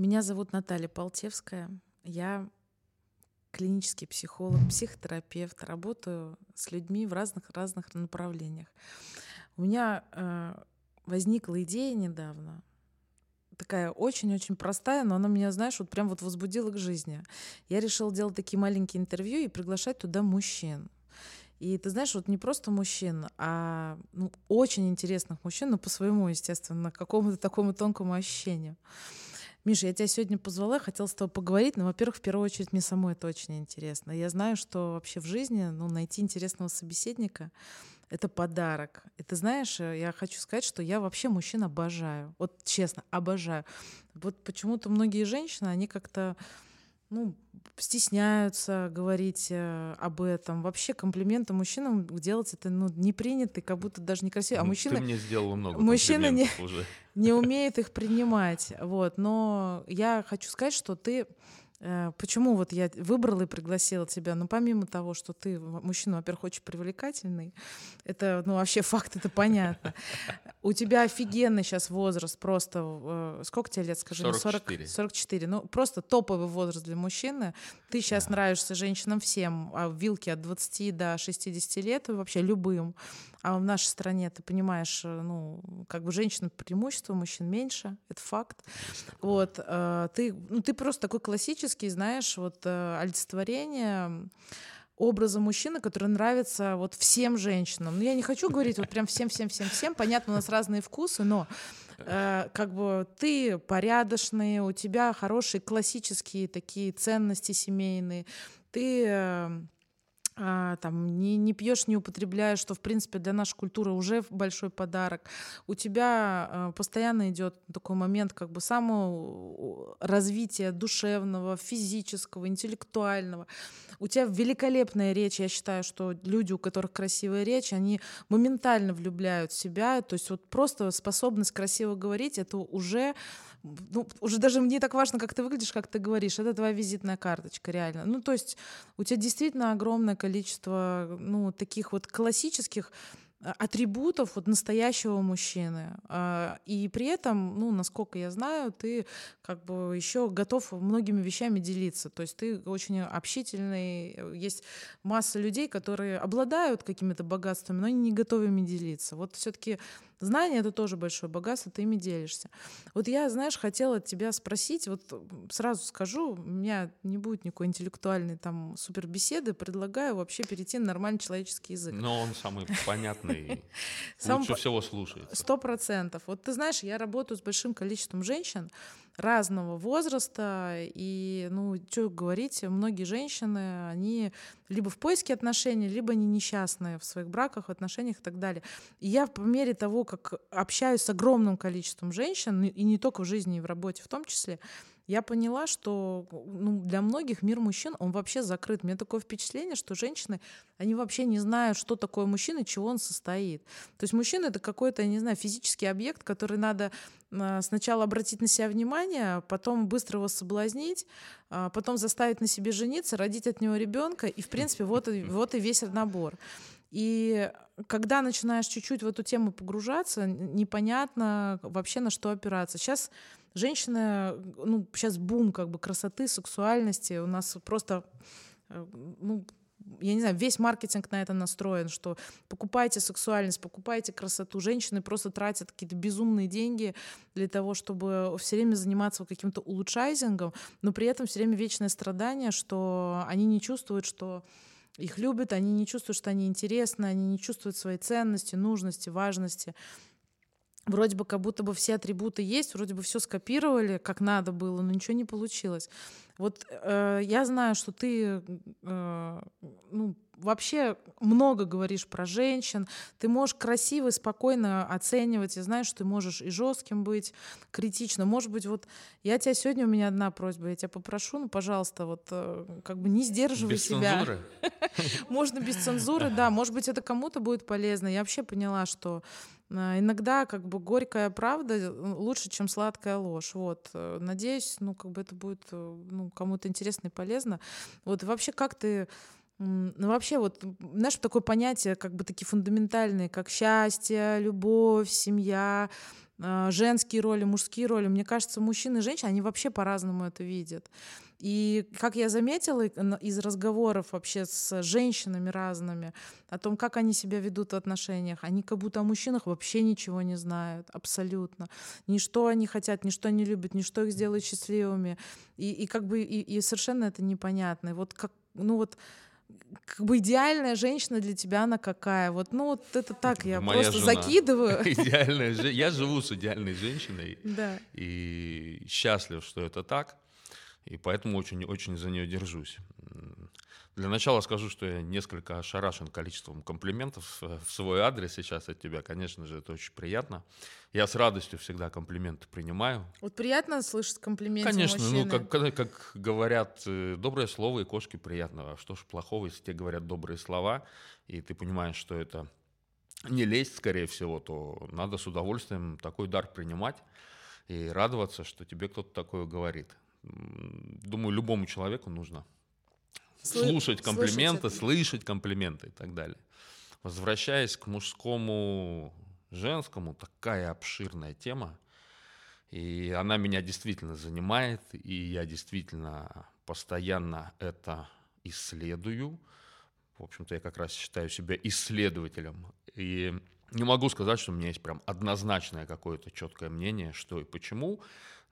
Меня зовут Наталья Полтевская. Я клинический психолог, психотерапевт, работаю с людьми в разных-разных направлениях. У меня э, возникла идея недавно, такая очень-очень простая, но она меня, знаешь, вот прям вот возбудила к жизни. Я решила делать такие маленькие интервью и приглашать туда мужчин. И ты знаешь, вот не просто мужчин, а ну, очень интересных мужчин, но по своему, естественно, какому-то такому тонкому ощущению. Миша, я тебя сегодня позвала, хотела с тобой поговорить, но, во-первых, в первую очередь мне самой это очень интересно. Я знаю, что вообще в жизни ну, найти интересного собеседника — это подарок. И ты знаешь, э, я хочу сказать, что я вообще мужчин обожаю. Вот честно, обожаю. Вот почему-то многие женщины, они как-то ну, стесняются говорить э, об этом. Вообще комплименты мужчинам делать это ну, не принято, как будто даже некрасиво. А Ну, мужчина, Ты мне сделала много мужчина не- уже. не умеет их принимать. Вот. Но я хочу сказать, что ты Почему вот я выбрала и пригласила тебя? Ну, помимо того, что ты мужчина, во-первых, очень привлекательный, это, ну, вообще факт, это понятно. У тебя офигенный сейчас возраст, просто, э, сколько тебе лет, скажи? мне? 44. 44. Ну, просто топовый возраст для мужчины. Ты сейчас нравишься женщинам всем, а в вилке от 20 до 60 лет, вообще любым. А в нашей стране, ты понимаешь, э, ну, как бы женщин преимущество, мужчин меньше, это факт. Вот, э, ты, ну, ты просто такой классический, знаешь, вот э, олицетворение образа мужчины, который нравится вот всем женщинам. Ну, я не хочу говорить вот прям всем-всем-всем-всем. Понятно, у нас разные вкусы, но э, как бы ты порядочный, у тебя хорошие классические такие ценности семейные, ты э, а, там не, не пьешь, не употребляешь, что, в принципе, для нашей культуры уже большой подарок. У тебя а, постоянно идет такой момент как бы самого развития душевного, физического, интеллектуального. У тебя великолепная речь. Я считаю, что люди, у которых красивая речь, они моментально влюбляют в себя. То есть вот просто способность красиво говорить — это уже ну, уже даже не так важно, как ты выглядишь, как ты говоришь. Это твоя визитная карточка, реально. Ну, то есть у тебя действительно огромное количество, ну, таких вот классических а, атрибутов вот настоящего мужчины. А, И при этом, ну, насколько я знаю, ты как бы еще готов многими вещами делиться. То есть ты очень общительный. Есть масса людей, которые обладают какими-то богатствами, но они не готовы ими делиться. Вот все-таки знание это тоже большое богатство, ты ими делишься. Вот я, знаешь, хотела тебя спросить, вот сразу скажу, у меня не будет никакой интеллектуальной там супер беседы, предлагаю вообще перейти на нормальный человеческий язык. Но он самый понятный, лучше всего слушается. Сто процентов. Вот ты знаешь, я работаю с большим количеством женщин разного возраста, и, ну, что говорить, многие женщины, они либо в поиске отношений, либо они несчастные в своих браках, отношениях и так далее. И я по мере того, как общаюсь с огромным количеством женщин, и не только в жизни, и в работе в том числе, я поняла, что ну, для многих мир мужчин, он вообще закрыт. У меня такое впечатление, что женщины, они вообще не знают, что такое мужчина, чего он состоит. То есть мужчина — это какой-то, не знаю, физический объект, который надо а, сначала обратить на себя внимание, потом быстро его соблазнить, а, потом заставить на себе жениться, родить от него ребенка, и, в принципе, вот, и- вот и весь набор. И когда начинаешь чуть-чуть в эту тему погружаться, непонятно вообще на что опираться. Сейчас женщины, ну, сейчас бум как бы красоты, сексуальности. У нас просто, э, ну, я не знаю, весь маркетинг на это настроен, что покупайте сексуальность, покупайте красоту. Женщины просто тратят какие-то безумные деньги для того, чтобы все время заниматься каким-то улучшайзингом, но при этом все время вечное страдание, что они не чувствуют, что их любят, они не чувствуют, что они интересны, они не чувствуют своей ценности, нужности, важности. Вроде бы как будто бы все атрибуты есть, вроде бы все скопировали, как надо было, но ничего не получилось. Вот э, я знаю, что ты э, ну, вообще много говоришь про женщин, ты можешь красиво и спокойно оценивать, я знаю, что ты можешь и жестким быть, критично. Может быть, вот я тебя сегодня, у меня одна просьба, я тебя попрошу, ну, пожалуйста, вот э, как бы не сдерживай Без себя. цензуры? Можно без цензуры, да. Может быть, это кому-то будет полезно. Я вообще поняла, что а, иногда как бы горькая правда э, лучше, чем сладкая ложь. Вот. э, Надеюсь, ну, как бы это будет э, ну, кому-то интересно и полезно. Вот вообще как ты ну, вообще, вот, знаешь, такое понятие, как бы такие фундаментальные, как счастье, любовь, семья. а, женские роли, мужские роли. Мне кажется, мужчины и женщины, они вообще по-разному это видят. И как я заметила из разговоров вообще с женщинами разными о том, как они себя ведут в отношениях, они как будто о мужчинах вообще ничего не знают, абсолютно. Ни что они хотят, ни что они любят, ни что их сделает счастливыми. И, и как бы и, и совершенно это непонятно. И вот как, ну вот как бы идеальная женщина для тебя она какая? Вот, ну вот это так я Моя просто жена. закидываю. Идеальная, я живу с идеальной женщиной да. и счастлив, что это так, и поэтому очень-очень за нее держусь. Для начала скажу, что я несколько ошарашен количеством комплиментов в свой адрес сейчас от тебя. Конечно же, это очень приятно. Я с радостью всегда комплименты принимаю. Вот приятно слышать комплименты Конечно, ну, мужчины. ну как, как говорят, э, доброе слово и кошки приятно. А что ж плохого, если тебе говорят добрые слова, и ты понимаешь, что это не лезть, скорее всего, то надо с удовольствием такой дар принимать и радоваться, что тебе кто-то такое говорит. Думаю, любому человеку нужно слушать комплименты, слышать, слышать комплименты и так далее. Возвращаясь к мужскому, женскому, такая обширная тема, и она меня действительно занимает, и я действительно постоянно это исследую. В общем-то, я как раз считаю себя исследователем. И не могу сказать, что у меня есть прям однозначное какое-то четкое мнение, что и почему.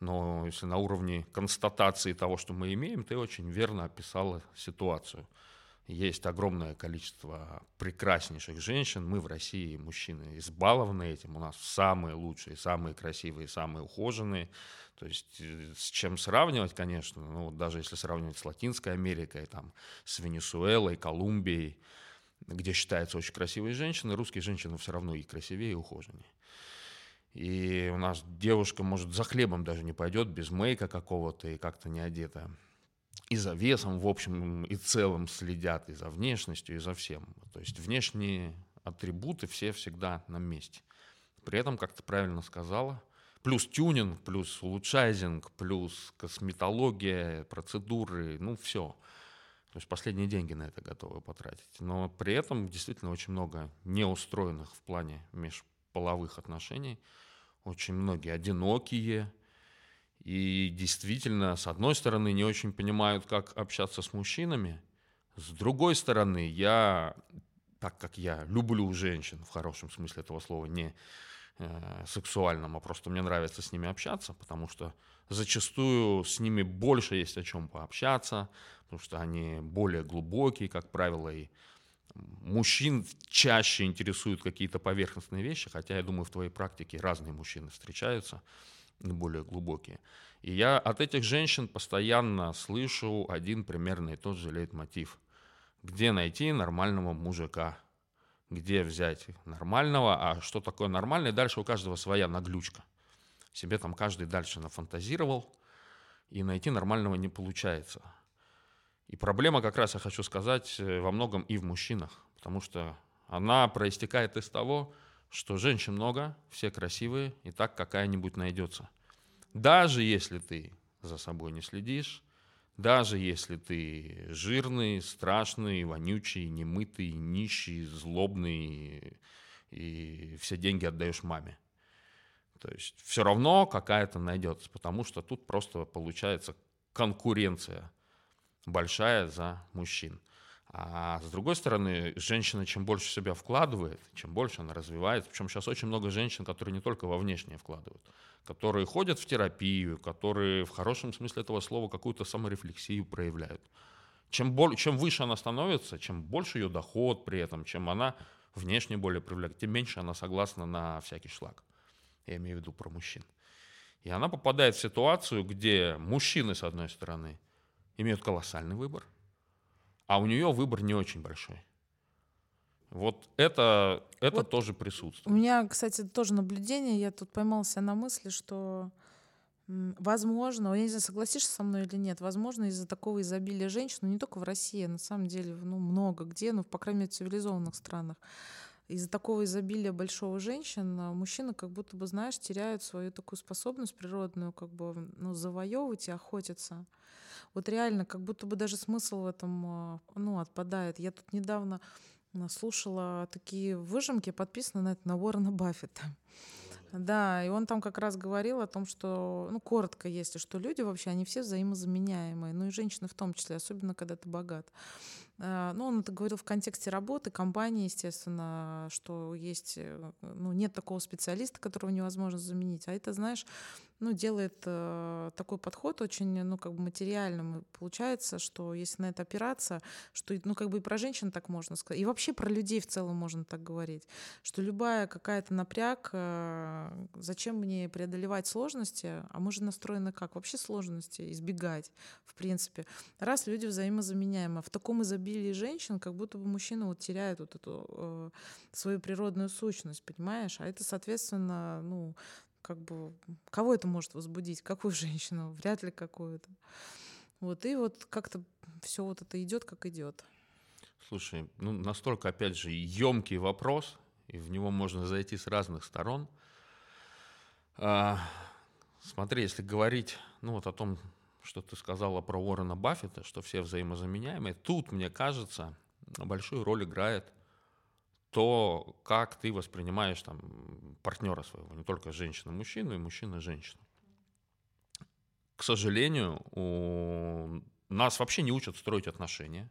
Но если на уровне констатации того, что мы имеем, ты очень верно описала ситуацию. Есть огромное количество прекраснейших женщин. Мы в России, мужчины, избалованы этим. У нас самые лучшие, самые красивые, самые ухоженные. То есть э, с чем сравнивать, конечно, ну, даже если сравнивать с Латинской Америкой, там, с Венесуэлой, Колумбией, где считаются очень красивые женщины, русские женщины все равно и красивее, и ухоженнее. И у нас девушка, может, за хлебом даже не пойдет без мейка какого-то и как-то не одета. И за весом, в общем и целом следят, и за внешностью, и за всем. То есть внешние атрибуты все всегда на месте. При этом, как ты правильно сказала, плюс тюнинг, плюс улучшайзинг, плюс косметология, процедуры, ну все. То есть последние деньги на это готовы потратить. Но при этом действительно очень много неустроенных в плане межполовых отношений – очень многие одинокие, и действительно, с одной стороны, не очень понимают, как общаться с мужчинами, с другой стороны, я, так как я люблю женщин, в хорошем смысле этого слова, не э, сексуальном, а просто мне нравится с ними общаться, потому что зачастую с ними больше есть о чем пообщаться, потому что они более глубокие, как правило, и мужчин чаще интересуют какие-то поверхностные вещи, хотя я думаю, в твоей практике разные мужчины встречаются, более глубокие. И я от этих женщин постоянно слышу один примерно и тот же лейтмотив. Где найти нормального мужика? Где взять нормального? А что такое нормальный? Дальше у каждого своя наглючка. Себе там каждый дальше нафантазировал, и найти нормального не получается. И проблема, как раз я хочу сказать, э, во многом и в мужчинах, потому что она проистекает из того, что женщин много, все красивые, и так какая-нибудь найдется. Даже если ты за собой не следишь, даже если ты жирный, страшный, вонючий, немытый, нищий, злобный и все деньги отдаешь маме. То есть все равно какая-то найдется, потому что тут просто получается конкуренция большая за мужчин. А с другой стороны, женщина чем больше себя вкладывает, чем больше она развивается, причем сейчас очень много женщин, которые не только во внешнее вкладывают, которые ходят в терапию, которые в хорошем смысле этого слова какую-то саморефлексию проявляют. Чем, боль, чем выше она становится, чем больше ее доход при этом, чем она внешне более привлекает, тем меньше она согласна на всякий шлак. Я имею в виду про мужчин. И она попадает в ситуацию, где мужчины, с одной стороны, имеют колоссальный выбор, а у нее выбор не очень большой. Вот это, это вот тоже присутствует. У меня, кстати, тоже наблюдение. Я тут поймался на мысли, что возможно, я не знаю, согласишься со мной или нет, возможно, из-за такого изобилия женщин, ну не только в России, а на самом деле, ну много где, ну, по крайней мере, в цивилизованных странах, из-за такого изобилия большого женщин а, мужчины как будто бы, знаешь, теряют свою такую способность природную как бы ну, завоевывать и охотиться вот реально как будто бы даже смысл в этом а, ну, отпадает. Я тут недавно слушала такие выжимки, подписаны на это на Уоррена Баффета Да, и он там как раз говорил о том, что, ну, коротко, если что люди вообще, они все взаимозаменяемые, ну и женщины в том числе, особенно когда ты богат. А, ну, он это говорил в контексте работы, компании, естественно, что есть, э, ну, нет такого специалиста, которого невозможно заменить. А это, знаешь, ну, делает э, такой подход очень, ну, как бы материальным. И получается, что если на это опираться, что, ну, как бы и про женщин так можно сказать, и вообще про людей в целом можно так говорить, что любая какая-то напряг, э, зачем мне преодолевать сложности, а мы же настроены как? Вообще сложности избегать, в принципе. Раз люди взаимозаменяемы, в таком изобилии женщин, как будто бы мужчина вот теряет вот эту э, свою природную сущность, понимаешь? А это, соответственно, ну, как бы кого это может возбудить, какую женщину, вряд ли какую-то. Вот и вот как-то все вот это идет, как идет. Слушай, ну настолько, опять же, емкий вопрос, и в него можно зайти с разных сторон. А, смотри, если говорить, ну вот о том, что ты сказала про Уоррена Баффета, что все взаимозаменяемые, тут, мне кажется, большую роль играет то, как ты воспринимаешь там партнера своего, не только женщину-мужчину и мужчина-женщину. К сожалению, у нас вообще не учат строить отношения,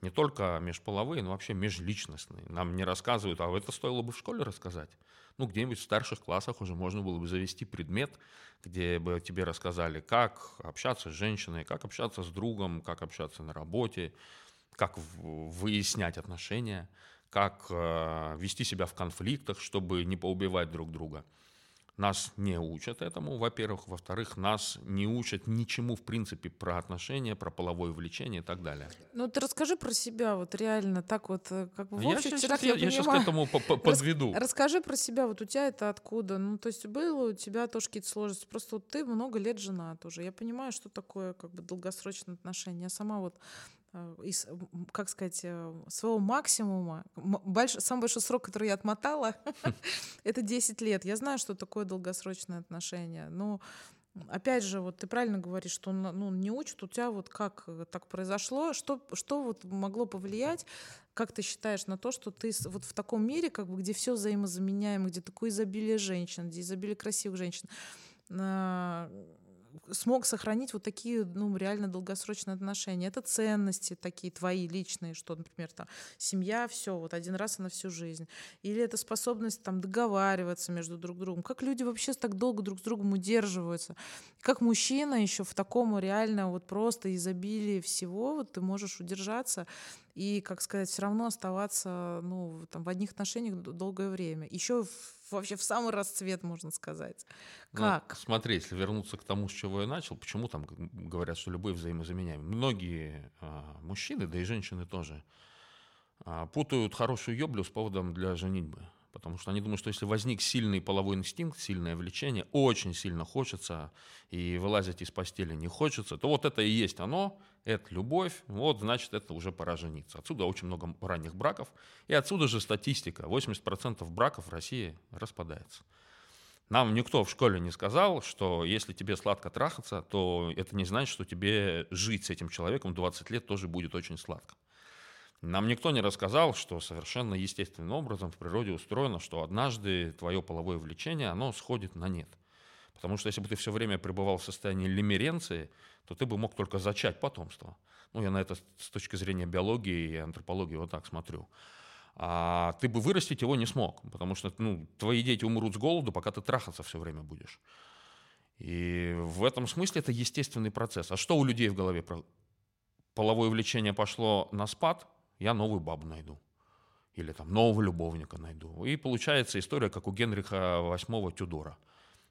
не только межполовые, но вообще межличностные. Нам не рассказывают, а это стоило бы в школе рассказать. Ну, где-нибудь в старших классах уже можно было бы завести предмет, где бы тебе рассказали, как общаться с женщиной, как общаться с другом, как общаться на работе, как выяснять отношения как э, вести себя в конфликтах, чтобы не поубивать друг друга. Нас не учат этому, во-первых. Во-вторых, нас не учат ничему, в принципе, про отношения, про половое влечение и так далее. Ну, ты расскажи про себя, вот реально, так вот, э, как бы в общих я чертах, я, я, я сейчас к этому подведу. Рас, расскажи про себя, вот у тебя это откуда? Ну, то есть было у тебя тоже какие-то сложности, просто вот ты много лет женат уже. Я понимаю, что такое как бы долгосрочные отношения. Я сама вот из, как сказать, э, своего максимума, больш, самый большой срок, который я отмотала, это 10 лет. Я знаю, что такое долгосрочное отношение. Но опять же, вот ты правильно говоришь, что ну, не учат, у тебя вот как э, так произошло, что, что вот могло повлиять, как ты считаешь, на то, что ты вот в таком мире, как бы, где все взаимозаменяемо, где такое изобилие женщин, где изобилие красивых женщин, смог сохранить вот такие, ну, реально долгосрочные отношения. Это ценности такие твои личные, что, например, там, семья, все, вот один раз и на всю жизнь. Или это способность там договариваться между друг другом. Как люди вообще так долго друг с другом удерживаются? Как мужчина еще в таком реально вот просто изобилии всего, вот ты можешь удержаться и, как сказать, все равно оставаться ну, там, в одних отношениях долгое время. Еще в, вообще в самый расцвет, можно сказать. Ну, как? Ну, смотри, если вернуться к тому, с чего я начал, почему там говорят, что любые взаимозаменяемые? Многие а, мужчины, да и женщины тоже, а, путают хорошую ёблю с поводом для женитьбы. Потому что они думают, что если возник сильный половой инстинкт, сильное влечение, очень сильно хочется, и вылазить из постели не хочется, то вот это и есть оно, это любовь, вот значит это уже пора жениться. Отсюда очень много ранних браков, и отсюда же статистика. 80% браков в России распадается. Нам никто в школе не сказал, что если тебе сладко трахаться, то это не значит, что тебе жить с этим человеком 20 лет тоже будет очень сладко. Нам никто не рассказал, что совершенно естественным образом в природе устроено, что однажды твое половое влечение, оно сходит на нет. Потому что если бы ты все время пребывал в состоянии лимеренции, то ты бы мог только зачать потомство. Ну, я на это с точки зрения биологии и антропологии вот так смотрю. А ты бы вырастить его не смог, потому что ну, твои дети умрут с голоду, пока ты трахаться все время будешь. И в этом смысле это естественный процесс. А что у людей в голове? Половое влечение пошло на спад, я новую бабу найду. Или там нового любовника найду. И получается история, как у Генриха VIII Тюдора,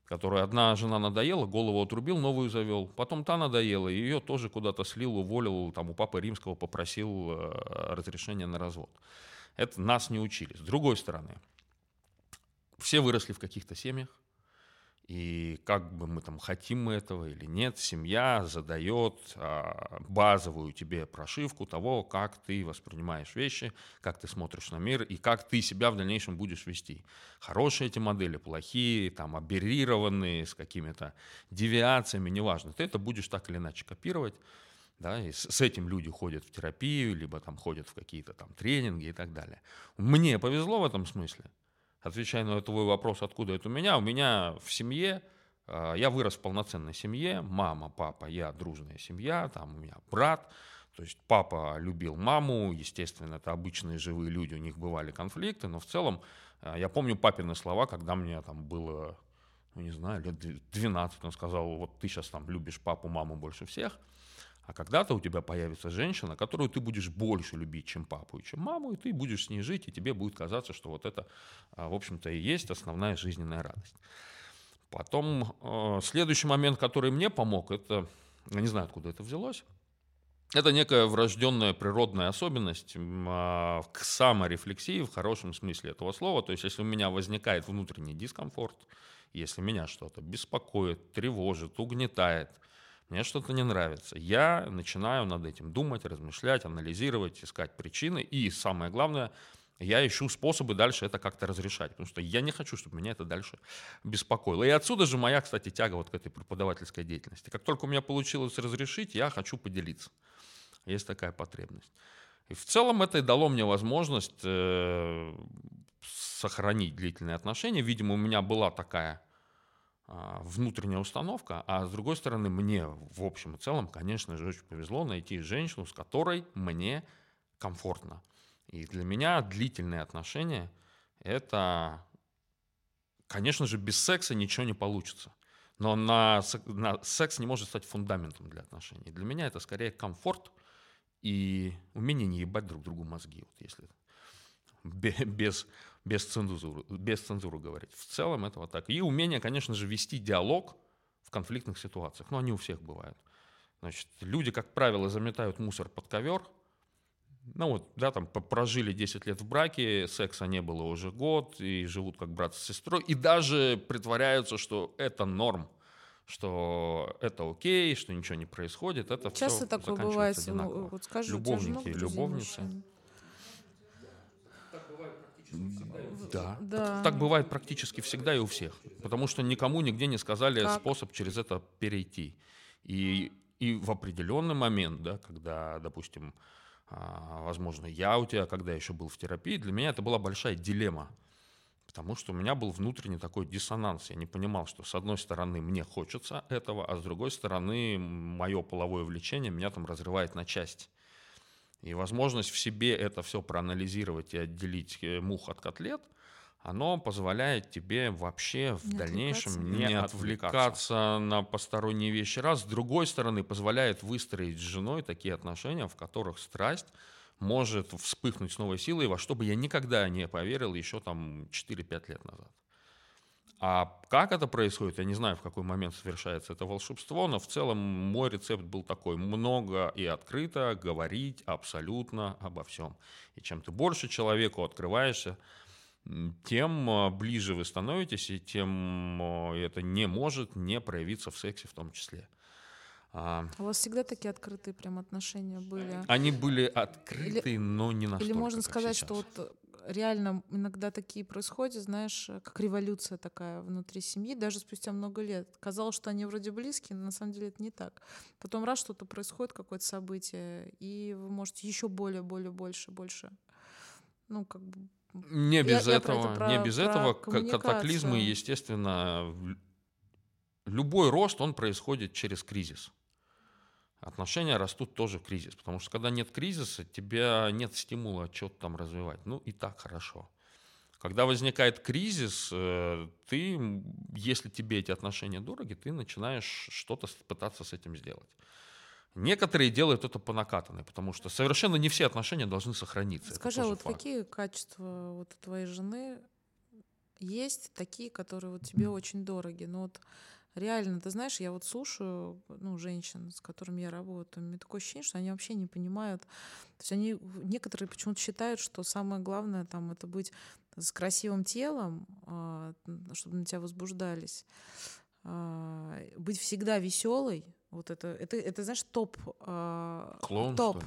которой одна жена надоела, голову отрубил, новую завел. Потом та надоела, ее тоже куда-то слил, уволил, там у папы римского попросил э, разрешения на развод. Это нас не учили. С другой стороны, все выросли в каких-то семьях, и как бы мы там хотим мы этого или нет, семья задает а, базовую тебе прошивку того, как ты воспринимаешь вещи, как ты смотришь на мир и как ты себя в дальнейшем будешь вести. Хорошие эти модели, плохие, там аберрированные, с какими-то девиациями, неважно. Ты это будешь так или иначе копировать. Да, и с этим люди ходят в терапию, либо там ходят в какие-то там тренинги и так далее. Мне повезло в этом смысле. Отвечая на твой вопрос, откуда это у меня, у меня в семье, а, я вырос в полноценной семье, мама, папа, я дружная семья, там у меня брат, то есть папа любил маму, естественно, это обычные живые люди, у них бывали конфликты, но в целом а, я помню папины слова, когда мне там было, ну не знаю, лет 12, он сказал, вот ты сейчас там любишь папу, маму больше всех, а когда-то у тебя появится женщина, которую ты будешь больше любить, чем папу и чем маму, и ты будешь с ней жить, и тебе будет казаться, что вот это, а, в общем-то, и есть основная жизненная радость. Потом э, следующий момент, который мне помог, это, я не знаю, откуда это взялось, это некая врожденная природная особенность э, к саморефлексии в хорошем смысле этого слова. То есть, если у меня возникает внутренний дискомфорт, если меня что-то беспокоит, тревожит, угнетает, мне что-то не нравится, я начинаю над этим думать, размышлять, анализировать, искать причины. И самое главное – я ищу способы дальше это как-то разрешать, потому что я не хочу, чтобы меня это дальше беспокоило. И отсюда же моя, кстати, тяга вот к этой преподавательской деятельности. Как только у меня получилось разрешить, я хочу поделиться. Есть такая потребность. И в целом это и дало мне возможность э, сохранить длительные отношения. Видимо, у меня была такая внутренняя установка, а с другой стороны, мне в общем и целом, конечно же, очень повезло найти женщину, с которой мне комфортно. И для меня длительные отношения – это, конечно же, без секса ничего не получится. Но на, на секс не может стать фундаментом для отношений. Для меня это скорее комфорт и умение не ебать друг другу мозги, вот если без, без, цензуры, без цензуры говорить. В целом это вот так. И умение, конечно же, вести диалог в конфликтных ситуациях. Ну, они у всех бывают. Значит, люди, как правило, заметают мусор под ковер – ну вот, да, там прожили 10 лет в браке, секса не было уже год, и живут как брат с сестрой, и даже притворяются, что это норм, что это окей, что ничего не происходит, это Часто все такое бывает, ну, вот скажи, Любовники, любовницы. Да. да. Так бывает практически всегда и у всех. Потому что никому нигде не сказали как? способ через это перейти. И, и в определенный момент, да, когда, допустим, а, возможно, я у тебя, когда еще был в терапии, для меня это была большая дилемма. Потому что у меня был внутренний такой диссонанс. Я не понимал, что с одной стороны мне хочется этого, а с другой стороны мое половое влечение меня там разрывает на части. И возможность в себе это все проанализировать и отделить э, мух от котлет – оно позволяет тебе вообще в не дальнейшем не, не отвлекаться на посторонние вещи. Раз, с другой стороны, позволяет выстроить с женой такие отношения, в которых страсть может вспыхнуть с новой силой, во что бы я никогда не поверил еще там 4-5 лет назад. А как это происходит, я не знаю, в какой момент совершается это волшебство, но в целом мой рецепт был такой. Много и открыто говорить абсолютно обо всем. И чем ты больше человеку открываешься, тем а, ближе вы становитесь, и тем а, это не может не проявиться в сексе в том числе. А, у вас всегда такие открытые прям отношения были? Они были открытые, или, но не настолько. Или можно сказать, что вот реально иногда такие происходят, знаешь, как революция такая внутри семьи, даже спустя много лет. Казалось, что они вроде близкие, но на самом деле это не так. Потом раз что-то происходит, какое-то событие, и вы можете еще более, более, больше, больше, ну, как бы не без я, этого, я про это, не без про этого катаклизмы, естественно, любой рост, он происходит через кризис. Отношения растут тоже в кризис, потому что когда нет кризиса, тебя нет стимула что-то там развивать. Ну и так хорошо. Когда возникает кризис, э, ты, если тебе эти отношения дороги, ты начинаешь что-то пытаться с этим сделать. Некоторые делают это по накатанной, потому что совершенно не все отношения должны сохраниться. Скажи, а вот факт. какие качества вот у твоей жены есть такие, которые вот тебе очень дороги? Ну вот реально, ты знаешь, я вот слушаю ну, женщин, с которыми я работаю, у меня такое ощущение, что они вообще не понимают. То есть они, некоторые почему-то считают, что самое главное там это быть с красивым телом, а, чтобы на тебя возбуждались, а, быть всегда веселой, Вот это, это, это знаешь, топ. Э, Клоун, топ.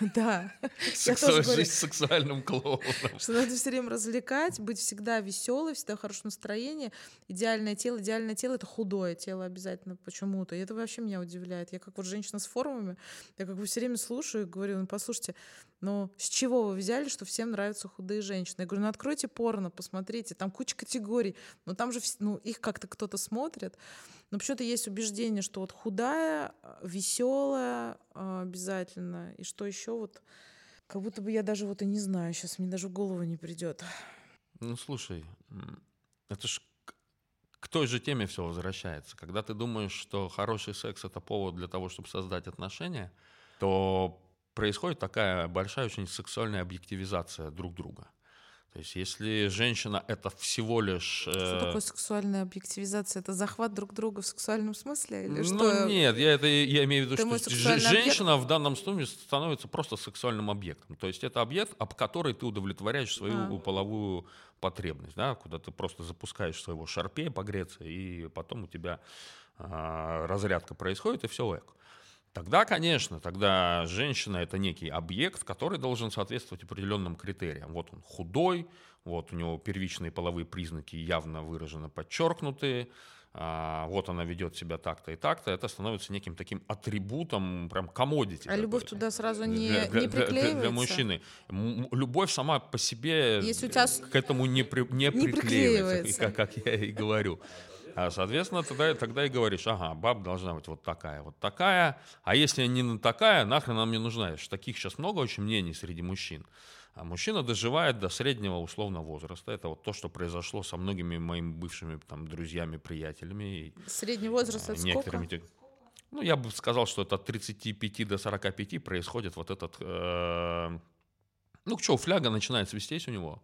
Да. Жизнь с сексуальным клоуном. Что надо все время развлекать, быть всегда веселой, всегда в хорошем настроении. Идеальное тело, идеальное тело это худое тело обязательно почему-то. И это вообще меня удивляет. Я как вот женщина с формами, я как бы все время слушаю и говорю, ну послушайте, ну с чего вы взяли, что всем нравятся худые женщины? Я говорю, ну откройте порно, посмотрите, там куча категорий, но там же ну, их как-то кто-то смотрит. Но почему-то есть убеждение, что вот худая, веселая обязательно. И что еще вот, как будто бы я даже вот и не знаю, сейчас мне даже в голову не придет. Ну, слушай, это ж к той же теме все возвращается. Когда ты думаешь, что хороший секс это повод для того, чтобы создать отношения, то происходит такая большая очень сексуальная объективизация друг друга. То есть, если женщина это всего лишь... Что э, такое сексуальная объективизация? Это захват друг друга в сексуальном смысле? Или ну, что? нет, я, это, я имею в виду, Ты что мой ж- сексуальный объект? женщина в данном случае становится просто сексуальным объектом. То есть это объект, об который ты удовлетворяешь свою А. половую потребность, да, куда ты просто запускаешь своего шарпея погреться, и потом у тебя а, разрядка происходит, и все эко. Тогда, конечно, тогда женщина это некий объект, который должен соответствовать определенным критериям. Вот он худой, вот у него первичные половые признаки явно выраженно подчеркнуты, а, вот она ведет себя так-то и так-то, это становится неким таким атрибутом, прям комодити. А любовь туда сразу не, для, для- не для- для- приклеивается? для мужчины. Любовь сама по себе Если у тебя к этому не, при- не, Не приклеивается, приклеивается. Как, как я и говорю. А, соответственно, тогда, тогда и говоришь, ага, баб должна быть вот такая, вот такая, а если не такая, нахрен нам не нужна. Потому что Таких сейчас много очень мнений среди мужчин. А мужчина доживает до среднего условного возраста. Это вот то, что произошло со многими моими бывшими там, друзьями, приятелями. Средний возраст а, это некоторыми сколько? Ну, я бы сказал, что это от 35 до 45 происходит вот этот... э, ну, что, фляга начинает свистеть у него,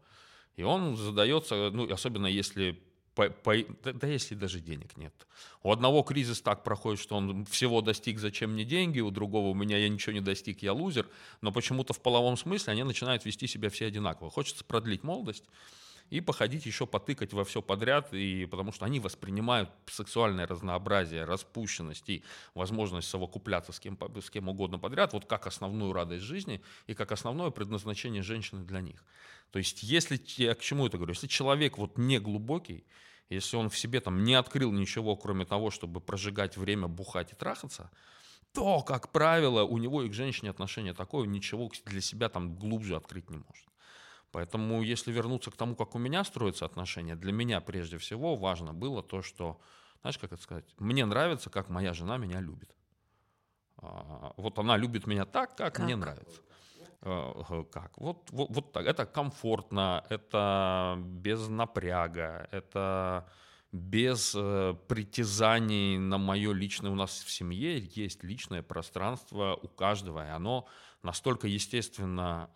и он задается, ну, особенно если... по- по- да, да если даже денег нет. У одного кризис так проходит, что он всего достиг, зачем мне деньги, у другого у меня я ничего не достиг, я лузер, но почему-то в половом смысле они начинают вести себя все одинаково. Хочется продлить молодость, и походить еще потыкать во все подряд, и потому что они воспринимают сексуальное разнообразие, распущенность и возможность совокупляться с кем, с кем угодно подряд, вот как основную радость жизни и как основное предназначение женщины для них. То есть, если, я к чему это говорю, если человек вот не глубокий, если он в себе там не открыл ничего, кроме того, чтобы прожигать время, бухать и трахаться, то, как правило, у него и к женщине отношение такое, ничего для себя там глубже открыть не может. Поэтому, если вернуться к тому, как у меня строятся отношения, для меня прежде всего важно было то, что, знаешь, как это сказать, мне нравится, как моя жена меня любит. А, Вот она любит меня так, как, мне Как? нравится. А, Как? Вот, вот, вот так. Это комфортно, это без напряга, это без э, притязаний на мое личное. У нас в семье есть личное пространство у каждого, и оно настолько естественно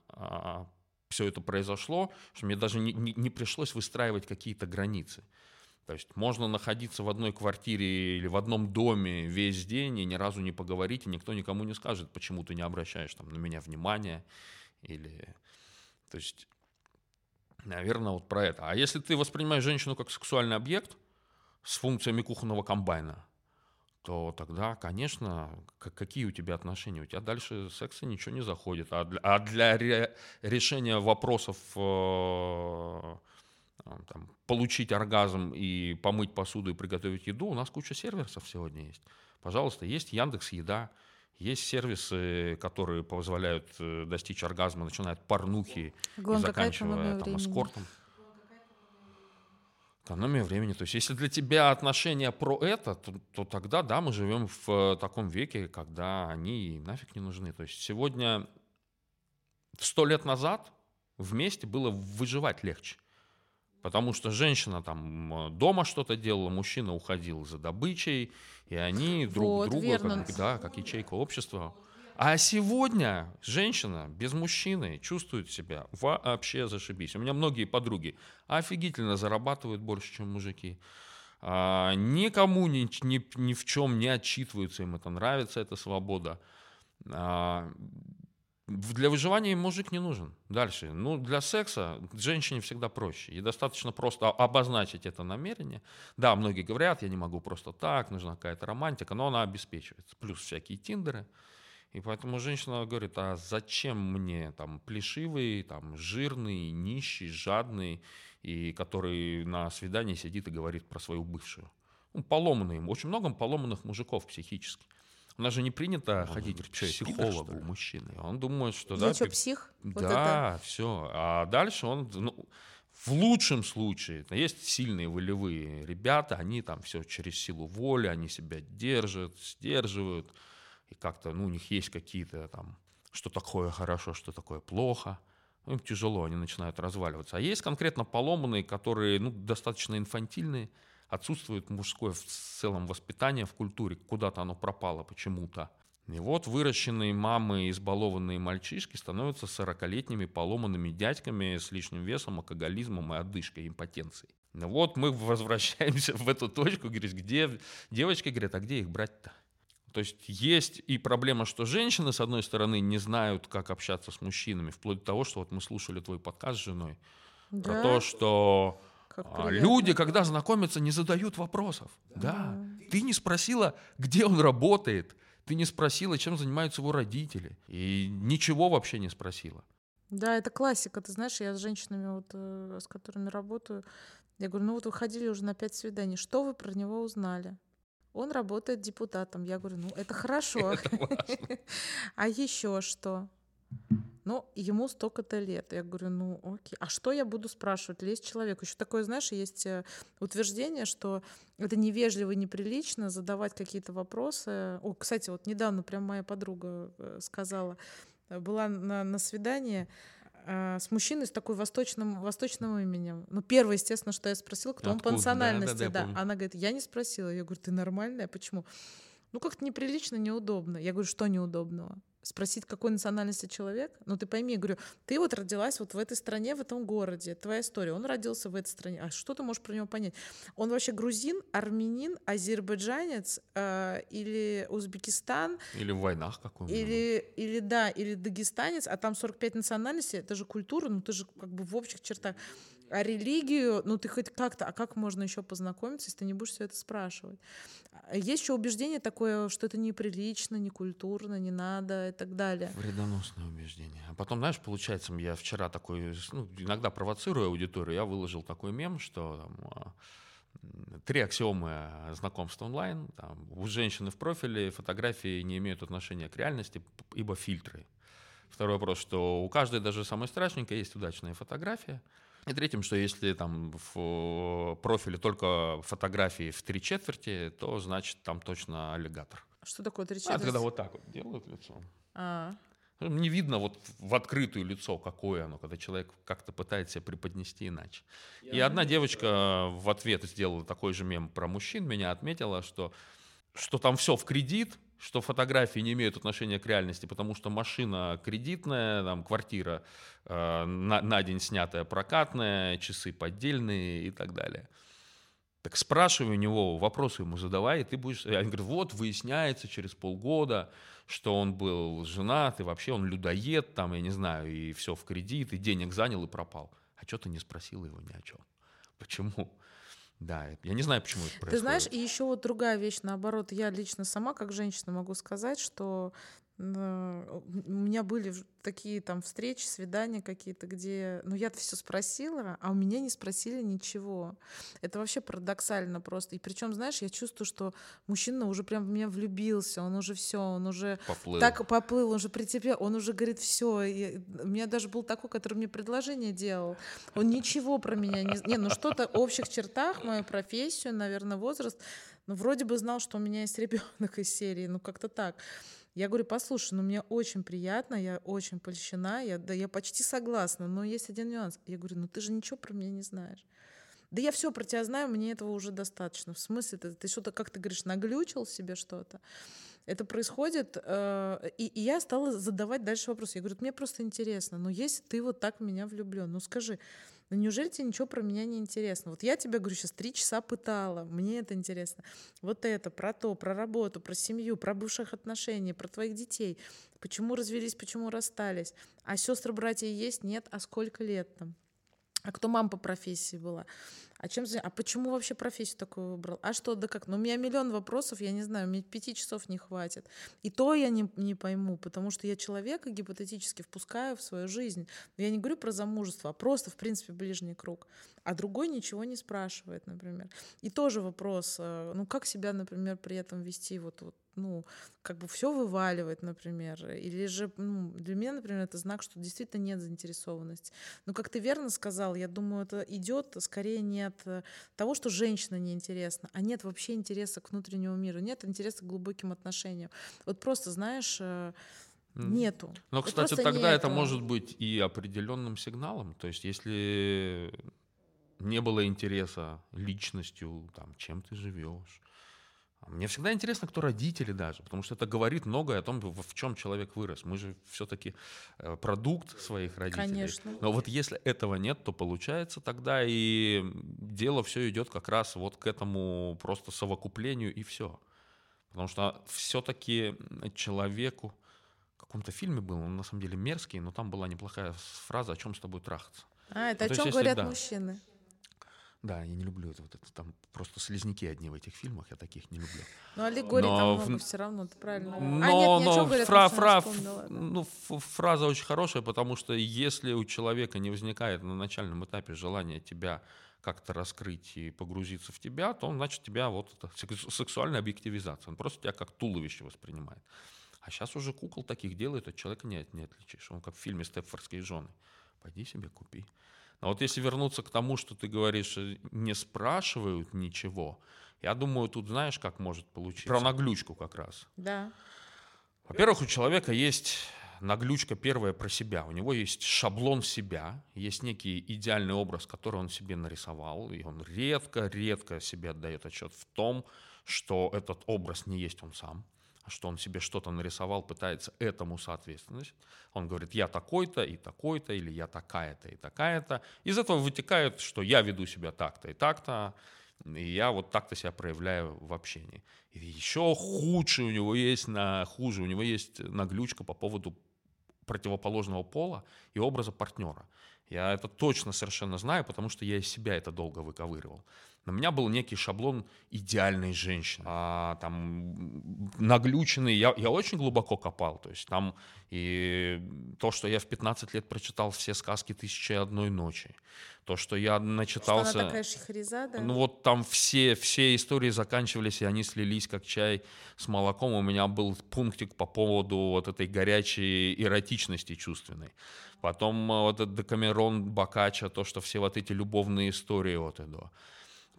все это произошло, что мне даже не, не- не пришлось выстраивать какие-то границы. То есть можно находиться в одной квартире или в одном доме весь день и ни разу не поговорить, и никто никому не скажет, почему ты не обращаешь там, на меня внимания. Или... То есть, наверное, вот про это. А если ты воспринимаешь женщину как сексуальный объект с функциями кухонного комбайна, то тогда, конечно, какие у тебя отношения? У тебя дальше секса ничего не заходит. А для, а для ре- решения вопросов э, там, получить оргазм и помыть посуду и приготовить еду, у нас куча сервисов сегодня есть. Пожалуйста, есть Яндекс Еда, есть сервисы, которые позволяют э, достичь оргазма, начиная от порнухи и Главное, какая заканчивая там, эскортом. Экономия времени. То есть, если для тебя отношения про это, то, то тогда, да, мы живем в э, таком веке, когда они нафиг не нужны. То есть, сегодня, сто лет назад вместе было выживать легче. Потому что женщина там дома что-то делала, мужчина уходил за добычей, и они друг Вот, друга, верно. как, да, как ячейка общества. А сегодня женщина без мужчины чувствует себя вообще зашибись. У меня многие подруги офигительно зарабатывают больше, чем мужики. А, никому ни, ни, ни в чем не отчитываются, им это нравится, эта свобода. А, Для выживания мужик не нужен. Дальше. Ну, для секса женщине всегда проще. И достаточно просто обозначить это намерение. Да, многие говорят, я не могу просто так, нужна какая-то романтика, но она обеспечивается. Плюс всякие тиндеры. И поэтому женщина говорит, а зачем мне там плешивый, там жирный, нищий, жадный, и который на свидании сидит и говорит про свою бывшую. Ну, поломанные. Очень много поломанных мужиков психически. У нас же не принято Он ходить к психологу у мужчины. Он думает, что... Я да, что, псих? Да, вот все. А дальше он... Ну, в лучшем случае есть сильные волевые ребята, они там все через силу воли, они себя держат, сдерживают, и как-то, ну, у них есть какие-то там, что такое хорошо, что такое плохо. Ну, им тяжело, они начинают разваливаться. А есть конкретно поломанные, которые, ну, достаточно инфантильные, отсутствует мужское в целом воспитание в культуре, куда-то оно пропало почему-то. И вот выращенные мамы, избалованные мальчишки становятся 40-летними поломанными дядьками с лишним весом, алкоголизмом и одышкой, импотенцией. Ну вот мы возвращаемся в эту точку, где девочки говорят, а где их брать-то? То есть есть и проблема, что женщины, с одной стороны, не знают, как общаться с мужчинами, вплоть до того, что вот мы слушали твой подкаст с женой, да? про то, что а, люди, когда знакомятся, не задают вопросов. Да. да. Ты не спросила, где он работает. Ты не спросила, чем занимаются его родители. И ничего вообще не спросила. Да, это классика. Ты знаешь, я с женщинами, вот, э, с которыми работаю, я говорю, ну вот вы ходили уже на пять свиданий. Что вы про него узнали? Он работает депутатом. Я говорю, ну это хорошо. А еще что? Ну, ему столько-то лет. Я говорю, ну окей. А что я буду спрашивать? Лезть человеку. Еще такое, знаешь, есть э, утверждение, что это невежливо и неприлично задавать какие-то вопросы. О, кстати, вот недавно прям моя подруга э, сказала, э, была на, на свидании, с мужчиной с такой восточным, восточным именем. Ну, первое, естественно, что я спросила, кто Откуда? он по национальности. Да, да, да. Она говорит, я не спросила. Я говорю, ты нормальная? Почему? Ну, как-то неприлично, неудобно. Я говорю, что неудобного? Спросить, какой национальности человек. Ну, ты пойми, говорю, ты вот родилась вот в этой стране, в этом городе, твоя история, он родился в этой стране, а что ты можешь про него понять? Он вообще грузин, армянин, азербайджанец э, или Узбекистан? Или в войнах какой-нибудь. Или, или да, или дагестанец, а там 45 национальностей, это же культура, ну ты же как бы в общих чертах. А религию, ну ты хоть как-то, а как можно еще познакомиться, если ты не будешь все это спрашивать? А есть еще убеждение такое, что это неприлично, некультурно, не надо и так далее. Вредоносное убеждение. А потом, знаешь, получается, я вчера такой, ну, иногда провоцируя аудиторию, я выложил такой мем, что там, а, три аксиомы знакомства онлайн. Там, у женщины в профиле фотографии не имеют отношения к реальности, ибо фильтры. Второй вопрос, что у каждой, даже самой страшненькой, есть удачная фотография. И третьим, что если там в профиле только фотографии в три четверти, то значит там точно аллигатор. Что такое три четверти? А, когда вот так вот делают лицо. А. Не видно вот в открытое лицо, какое оно, когда человек как-то пытается себя преподнести иначе. Я и одна девочка в ответ сделала такой же мем про мужчин, меня отметила, что, что там все в кредит, что фотографии не имеют отношения к реальности, потому что машина кредитная, там, квартира э, на, на день снятая прокатная, часы поддельные и так далее. Так спрашивай у него, вопросы ему задавай, и ты будешь... Я говорю, вот, выясняется через полгода, что он был женат, и вообще он людоед, там, я не знаю, и все в кредит, и денег занял, и пропал. А что ты не спросил его ни о чем? Почему? Да, я не знаю, почему это происходит. Ты знаешь, и еще вот другая вещь, наоборот, я лично сама как женщина могу сказать, что у меня были такие там встречи, свидания какие-то, где, ну я-то все спросила, а у меня не спросили ничего. Это вообще парадоксально просто. И причем, знаешь, я чувствую, что мужчина уже прям в меня влюбился, он уже все, он уже поплыл. так поплыл, он уже прицепил, он уже говорит все. У меня даже был такой, который мне предложение делал. Он ничего про меня не, не, ну что-то в общих чертах, мою профессию, наверное, возраст, ну вроде бы знал, что у меня есть ребенок из серии, ну как-то так. Я говорю, послушай, ну мне очень приятно, я очень польщена, я, да я почти согласна, но есть один нюанс. Я говорю, ну ты же ничего про меня не знаешь. Да я все про тебя знаю, мне этого уже достаточно. В смысле, ты, ты что-то, как ты говоришь, наглючил себе что-то. Это происходит, э, и, и я стала задавать дальше вопрос. Я говорю, мне просто интересно, но если ты вот так в меня влюблен, ну скажи, Ну неужели тебе ничего про меня не интересно? Вот я тебе говорю, сейчас три часа пытала, мне это интересно. Вот это, про то, про работу, про семью, про бывших отношений, про твоих детей. Почему развелись, почему расстались. А сестры, братья есть? Нет. А сколько лет там? А кто мама по профессии была? А чем А почему вообще профессию такую выбрал? А что, да как? Ну, у меня миллион вопросов, я не знаю, мне пяти часов не хватит. И то я не, не пойму, потому что я человека гипотетически впускаю в свою жизнь. Я не говорю про замужество, а просто, в принципе, ближний круг. А другой ничего не спрашивает, например. И тоже вопрос, э, ну, как себя, например, при этом вести вот, вот ну, как бы все вываливать, например, или же, ну, для меня, например, это знак, что действительно нет заинтересованности. Но, как ты верно сказал, я думаю, это идет скорее не от э, того, что женщина неинтересна, а нет вообще интереса к внутреннему миру, нет интереса к глубоким отношениям. Вот просто, знаешь, э, Нету. Но, вот кстати, тогда нету. это может быть и определенным сигналом. То есть, если не было интереса личностью, там, чем ты живешь, мне всегда интересно, кто родители даже, потому что это говорит многое о том, в чем человек вырос. Мы же все-таки э, продукт своих родителей. Конечно. Но вот если этого нет, то получается тогда и дело все идет как раз вот к этому просто совокуплению и все. Потому что все-таки человеку, в каком-то фильме был, он на самом деле мерзкий, но там была неплохая фраза, о чем с тобой трахаться. А, это ну, о чем есть, говорят да, мужчины? Да, я не люблю это. Вот это там просто слезняки одни в этих фильмах, я таких не люблю. Ну, аллегорий но там много в... все равно, ты правильно. Но, а, нет, но говорят, фра, фра, ну, фраза очень хорошая, потому что если у человека не возникает на начальном этапе желания тебя как-то раскрыть и погрузиться в тебя, то он, значит, тебя вот это сексуальная объективизация. Он просто тебя как туловище воспринимает. А сейчас уже кукол таких делают, от человека не, не отличишь. Он как в фильме «Степфордские жены». Пойди себе купи. А вот если вернуться к тому, что ты говоришь, э, не спрашивают ничего, я думаю, тут знаешь, как может получиться? Про наглючку как раз. Да. Во-первых, у человека есть наглючка первая про себя. У него есть шаблон себя, есть некий идеальный образ, который он себе нарисовал, и он редко-редко себе отдает отчет в том, что этот образ не есть он сам что он себе что-то нарисовал, пытается этому соответствовать. Он говорит, я такой-то и такой-то, или я такая-то и такая-то. Из этого вытекает, что я веду себя так-то и так-то, и я вот так-то себя проявляю в общении. И еще худшее у него есть, на, хуже у него есть наглючка по поводу противоположного пола и образа партнера. Я это точно совершенно знаю, потому что я из себя это долго выковыривал. У меня был некий шаблон идеальной женщины. А, там наглюченный, я, я очень глубоко копал. То есть там и то, что я в 15 лет прочитал все сказки «Тысячи и одной ночи», то, что я начитался... Что она такая шихриза, да? Ну вот там все, все истории заканчивались, и они слились как чай с молоком. У меня был пунктик по поводу вот этой горячей эротичности чувственной. Потом э, вот этот Декамерон Бакача, то, что все вот эти любовные истории вот это.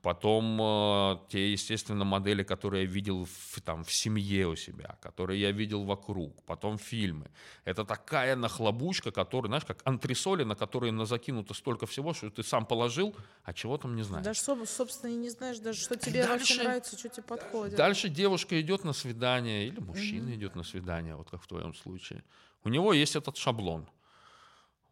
Потом э, те, естественно, модели, которые я видел в, там, в семье у себя, которые я видел вокруг, потом фильмы. Это такая нахлобучка, которая, знаешь, как антресоли, на которые закинуто столько всего, что ты сам положил, а чего там не знаешь. Даже, собственно, и не знаешь даже, что тебе дальше, вообще нравится, что тебе подходит. Дальше девушка идет на свидание, или мужчина mm-hmm. идет на свидание, вот как в твоем случае. У него есть этот шаблон –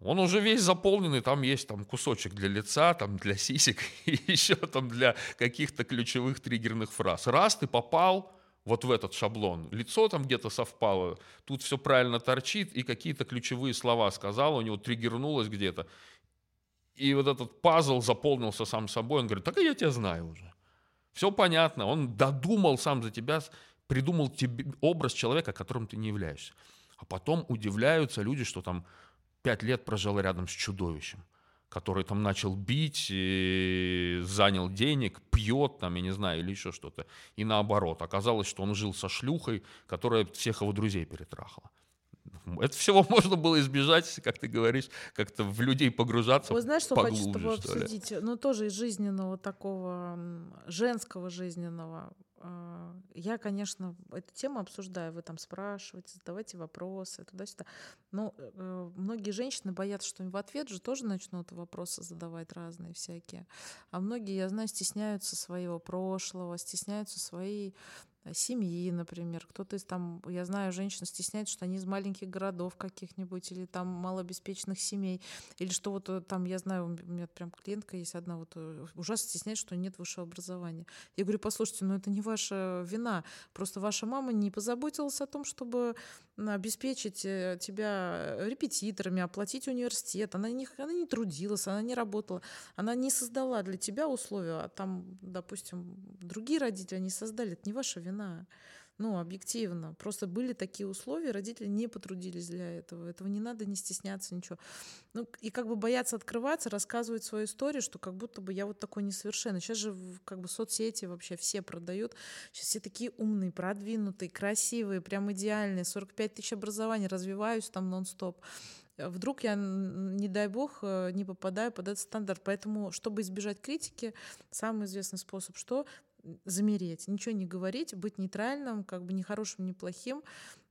он уже весь заполненный, там есть там кусочек для лица, там для сисек и еще там для каких-то ключевых триггерных фраз. Раз ты попал вот в этот шаблон, лицо там где-то совпало, тут все правильно торчит и какие-то ключевые слова сказал, у него триггернулось где-то. И вот этот пазл заполнился сам собой, он говорит, так я тебя знаю уже. Все понятно, он додумал сам за тебя, придумал тебе образ человека, которым ты не являешься. А потом удивляются люди, что там пять лет прожил рядом с чудовищем, который там начал бить, занял денег, пьет там, я не знаю, или еще что-то. И наоборот, оказалось, что он жил со шлюхой, которая всех его друзей перетрахала. Это всего можно было избежать, как ты говоришь, как-то в людей погружаться. Вы знаешь, что поглубже, хочу с тобой обсудить? Ну, тоже из жизненного такого, женского жизненного я, конечно, эту тему обсуждаю, вы там спрашиваете, задавайте вопросы, туда-сюда. Но э, многие женщины боятся, что им в ответ же тоже начнут вопросы задавать разные всякие. А многие, я знаю, стесняются своего прошлого, стесняются своей Э, семьи, например. Кто-то из там, я знаю, женщин стесняется, что они из маленьких городов каких-нибудь или там малообеспеченных семей, или что вот э, там, я знаю, у меня прям клиентка есть одна, вот э, ужасно стесняется, что нет высшего образования. Я говорю, послушайте, ну это не ваша вина, просто ваша мама не позаботилась о том, чтобы обеспечить тебя репетиторами, оплатить университет. Она не, она не трудилась, она не работала, она не создала для тебя условия, а там, допустим, другие родители, они создали, это не ваша вина вина. Ну, объективно. Просто были такие условия, родители не потрудились для этого. Этого не надо не стесняться, ничего. Ну, и как бы бояться открываться, рассказывать свою историю, что как будто бы я вот такой несовершенный. Сейчас же как бы соцсети вообще все продают. Сейчас все такие умные, продвинутые, красивые, прям идеальные. 45 тысяч образований, развиваюсь там нон-стоп вдруг я, не дай бог, э, не попадаю под этот стандарт. Поэтому, чтобы избежать критики, самый известный способ, что замереть, ничего не говорить, быть нейтральным, как бы ни хорошим, ни плохим.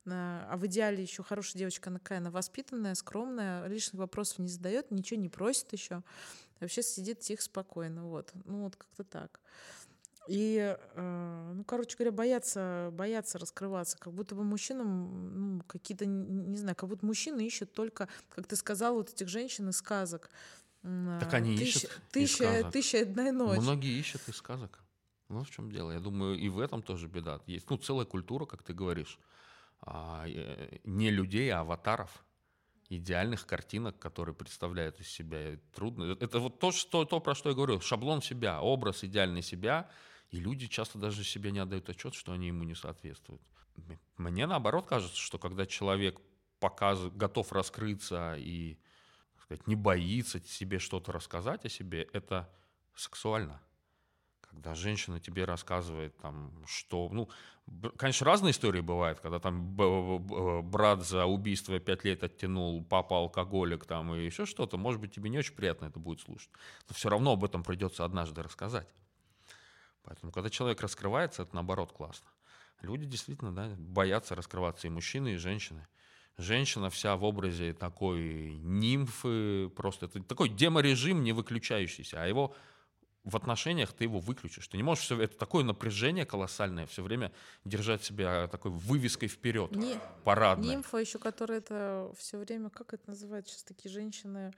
А, а в идеале еще хорошая девочка, она какая она воспитанная, скромная, лишних вопросов не задает, ничего не просит еще. Вообще сидит тихо, спокойно. Вот. Ну вот как-то так. И, э, ну, короче говоря, боятся, боятся раскрываться, как будто бы мужчинам, ну, какие-то, не знаю, как будто мужчины ищут только, как ты сказал, вот этих женщин из сказок. Так они тысяча, ищут тысяча, из сказок. Тысяча одна ночь. Многие ищут из сказок. Ну, в чем дело? Я думаю, и в этом тоже беда. Есть, ну, целая культура, как ты говоришь, а, э, не людей, а аватаров идеальных картинок, которые представляют из себя трудно. Это вот то, что, то, про что я говорю, шаблон себя, образ идеальный себя, и люди часто даже себе не отдают отчет, что они ему не соответствуют. Мне наоборот кажется, что когда человек показывает, готов раскрыться и сказать, не боится себе что-то рассказать о себе, это сексуально когда женщина тебе рассказывает там, что, ну, конечно, разные истории бывают, когда там брат за убийство пять лет оттянул, папа алкоголик там и еще что-то, может быть, тебе не очень приятно это будет слушать, но все равно об этом придется однажды рассказать. Поэтому, когда человек раскрывается, это наоборот классно. Люди действительно да, боятся раскрываться, и мужчины, и женщины. Женщина вся в образе такой нимфы, просто это такой деморежим не выключающийся, а его в отношениях ты его выключишь. Ты не можешь все это такое напряжение колоссальное все время держать себя такой вывеской вперед, не, парадной. Нимфа еще, которая это все время, как это называют сейчас такие женщины,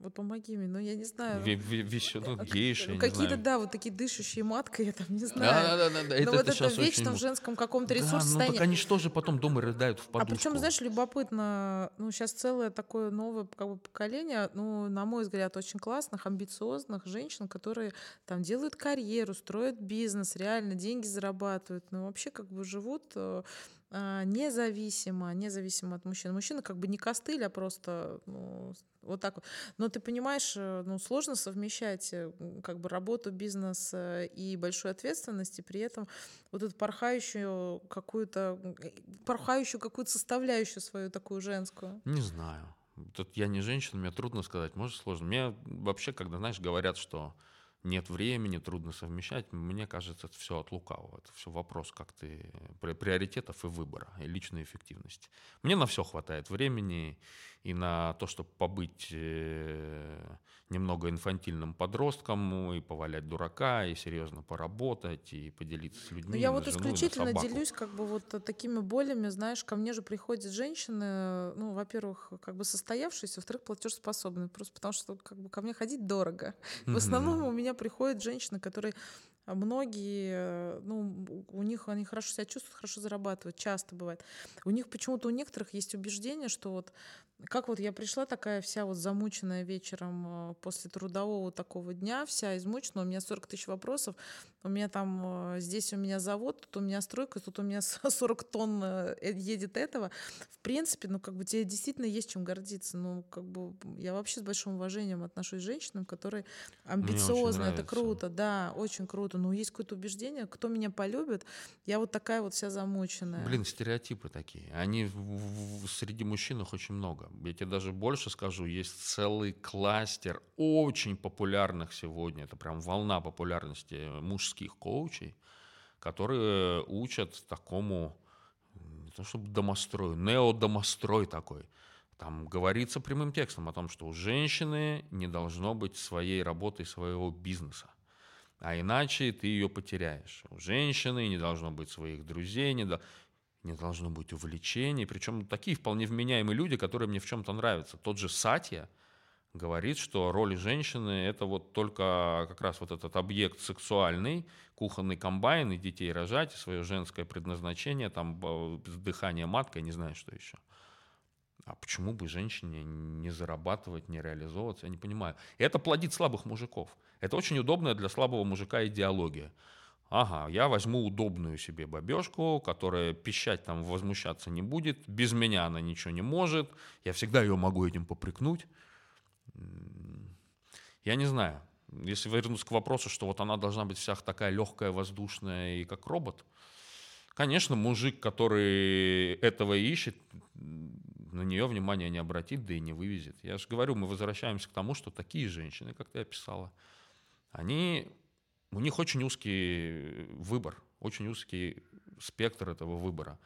вот помоги мне, ну я не знаю. Вещи, ну, гейши, Какие-то, да, вот такие дышащие маткой, я там не знаю. Да, да, да, да. Это, Но вот это, это вечно очень... в женском каком-то ресурсе. Да, ну так они же потом дома рыдают в а подушку? А причем, знаешь, любопытно, ну сейчас целое такое новое как бы, поколение, ну, на мой взгляд, очень классных, амбициозных женщин, которые там делают карьеру, строят бизнес, реально деньги зарабатывают, ну вообще как бы живут э, независимо, независимо от мужчин. Мужчина как бы не костыль, а просто ну, вот так вот. Но ты понимаешь, э, ну, сложно совмещать э, как бы работу, бизнес э, и большую ответственность, и при этом вот эту порхающую какую-то, порхающую какую-то составляющую свою такую женскую. Не знаю. Тут я не женщина, мне трудно сказать, может сложно. Мне вообще, когда, знаешь, говорят, что нет времени, трудно совмещать. Мне кажется, это все от лукавого. Это все вопрос как ты приоритетов и выбора, и личной эффективности. Мне на все хватает времени и на то, чтобы побыть э, немного инфантильным подростком, и повалять дурака, и серьезно поработать, и поделиться с людьми. Но я вот жену, исключительно делюсь как бы вот такими болями, знаешь, ко мне же приходят женщины, ну, во-первых, как бы состоявшиеся, во-вторых, платежеспособные, просто потому что как бы ко мне ходить дорого. В основном у меня приходят женщины, которые многие, ну, у них они хорошо себя чувствуют, хорошо зарабатывают, часто бывает. У них почему-то у некоторых есть убеждение, что вот как вот я пришла такая вся вот замученная вечером э, после трудового такого дня, вся измучена, у меня 40 тысяч вопросов, у меня там, э, здесь у меня завод, тут у меня стройка, тут у меня 40 тонн э, едет этого. В принципе, ну как бы тебе действительно есть чем гордиться. Ну как бы я вообще с большим уважением отношусь к женщинам, которые амбициозны, это круто, да, очень круто. Но есть какое-то убеждение, кто меня полюбит, я вот такая вот вся замученная. Блин, стереотипы такие. Они в, в, среди мужчин их очень много. Я тебе даже больше скажу, есть целый кластер очень популярных сегодня, это прям волна популярности мужских коучей, которые учат такому, не то чтобы домострою, неодомострой такой. Там говорится прямым текстом о том, что у женщины не должно быть своей работы, своего бизнеса. А иначе ты ее потеряешь. У женщины не должно быть своих друзей, не, до... не должно быть увлечений. Причем такие вполне вменяемые люди, которые мне в чем-то нравятся. Тот же Сатья говорит, что роль женщины – это вот только как раз вот этот объект сексуальный, кухонный комбайн, и детей рожать, и свое женское предназначение, там дыхание маткой, не знаю, что еще. А почему бы женщине не зарабатывать, не реализовываться? Я не понимаю. И это плодит слабых мужиков. Это очень удобная для слабого мужика идеология. Ага, я возьму удобную себе бабешку, которая пищать там, возмущаться не будет, без меня она ничего не может, я всегда ее могу этим попрекнуть. Я не знаю. Если вернуться к вопросу, что вот она должна быть вся такая легкая, воздушная и как робот, конечно, мужик, который этого ищет, на нее внимание не обратит, да и не вывезет. Я же говорю, мы возвращаемся к тому, что такие женщины, как ты описала, они, у них очень узкий выбор, очень узкий спектр этого выбора.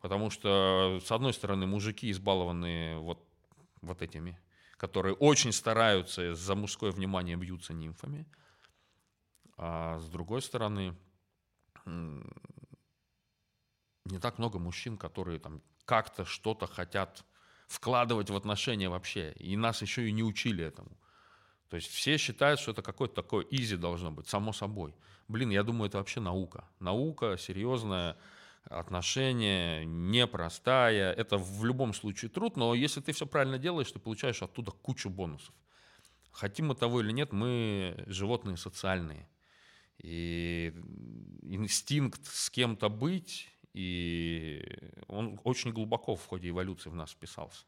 Потому что, с одной стороны, мужики избалованные вот, вот этими, которые очень стараются за мужское внимание бьются нимфами, а с другой стороны, не так много мужчин, которые там как-то что-то хотят вкладывать в отношения вообще. И нас еще и не учили этому. То есть все считают, что это какое-то такое изи должно быть, само собой. Блин, я думаю, это вообще наука. Наука серьезная, отношения, непростая. Это в любом случае труд, но если ты все правильно делаешь, ты получаешь оттуда кучу бонусов. Хотим мы того или нет, мы животные социальные. И инстинкт с кем-то быть и он очень глубоко в ходе эволюции в нас вписался.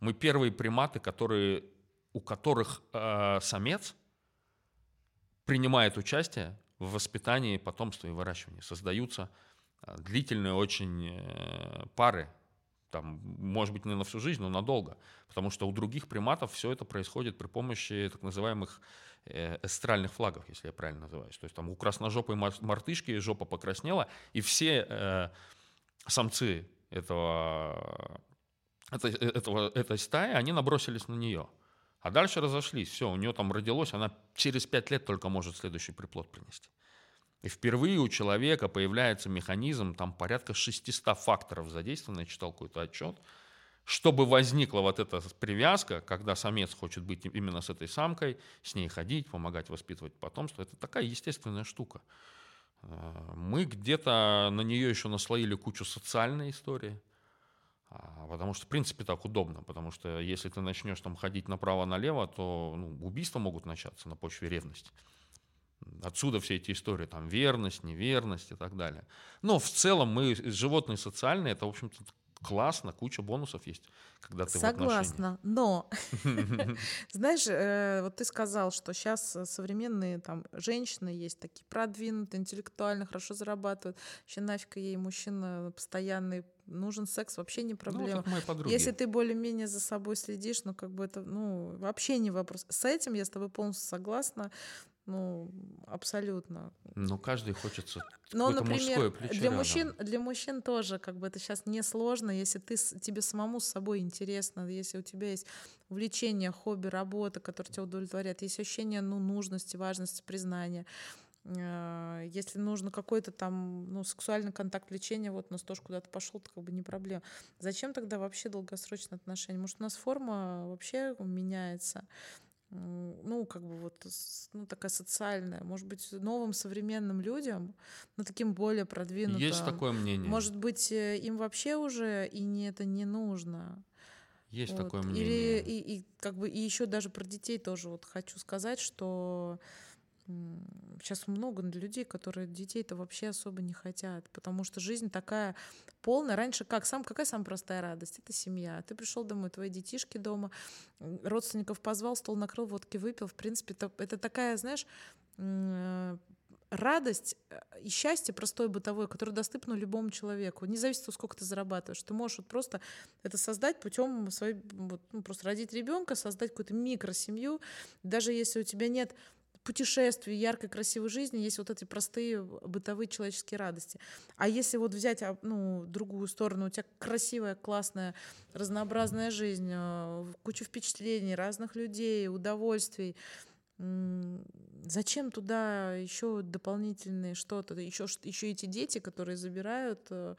Мы первые приматы, которые, у которых э, самец принимает участие в воспитании потомства и выращивании. Создаются длительные очень э, пары, там, может быть, не на всю жизнь, но надолго. Потому что у других приматов все это происходит при помощи так называемых э, эстральных флагов, если я правильно называюсь. То есть там у красножопой мартышки жопа покраснела, и все э, самцы этого, это, этого, этой стаи, они набросились на нее. А дальше разошлись. Все, у нее там родилось, она через пять лет только может следующий приплод принести. И впервые у человека появляется механизм, там порядка 600 факторов задействовано, я читал какой-то отчет, чтобы возникла вот эта привязка, когда самец хочет быть именно с этой самкой, с ней ходить, помогать воспитывать потомство, это такая естественная штука. Э, мы где-то на нее еще наслоили кучу социальной истории, а, потому что, в принципе, так удобно, потому что если ты начнешь там ходить направо-налево, то ну, убийства могут начаться на почве ревности. Отсюда все эти истории, там, верность, неверность и так далее. Но в целом мы животные социальные, это, в общем-то, классно, куча бонусов есть, когда ты Согласна, но, знаешь, э, вот ты сказал, что сейчас современные там женщины есть такие продвинутые, интеллектуально, хорошо зарабатывают, вообще нафиг ей мужчина постоянный, нужен секс, вообще не ну, проблема. Ну, Если ты более-менее за собой следишь, ну, как бы это, ну, вообще не вопрос. С этим я с тобой полностью согласна. Ну, абсолютно. Но каждый хочется Но, например, плечо для мужчин, для мужчин тоже как бы это сейчас не сложно, если ты тебе самому с собой интересно, если у тебя есть увлечение, хобби, работа, которая тебя удовлетворяет, есть ощущение ну, нужности, важности, признания. Э, если нужно какой-то там ну, сексуальный контакт, влечение, вот нас тоже куда-то пошел, то как бы не проблема. Зачем тогда вообще долгосрочные отношения? Может, у нас форма вообще меняется? Ну, как бы вот, ну, такая социальная, может быть, новым современным людям, ну, таким более продвинутым. Есть такое мнение. Может быть, э, им вообще уже и не это не нужно. Есть вот. такое мнение. Или и, и как бы и еще даже про детей тоже вот хочу сказать, что Сейчас много людей, которые детей-то вообще особо не хотят, потому что жизнь такая полная. Раньше как? Сам, какая самая простая радость? Это семья. Ты пришел домой, твои детишки дома, родственников позвал, стол накрыл, водки выпил. В принципе, это, это такая, знаешь, радость э, и счастье простое бытовое, которое доступно любому человеку. Не зависит от сколько ты зарабатываешь. Ты можешь вот просто это создать путем своей, вот, ну, просто родить ребенка, создать какую-то микросемью. Даже если у тебя нет путешествий, яркой, красивой жизни есть вот эти простые бытовые человеческие радости. А если вот взять а, ну, другую сторону, у тебя красивая, классная, разнообразная жизнь, э, куча впечатлений, разных людей, удовольствий, Зачем туда еще дополнительные что-то, еще, еще эти дети, которые забирают, э,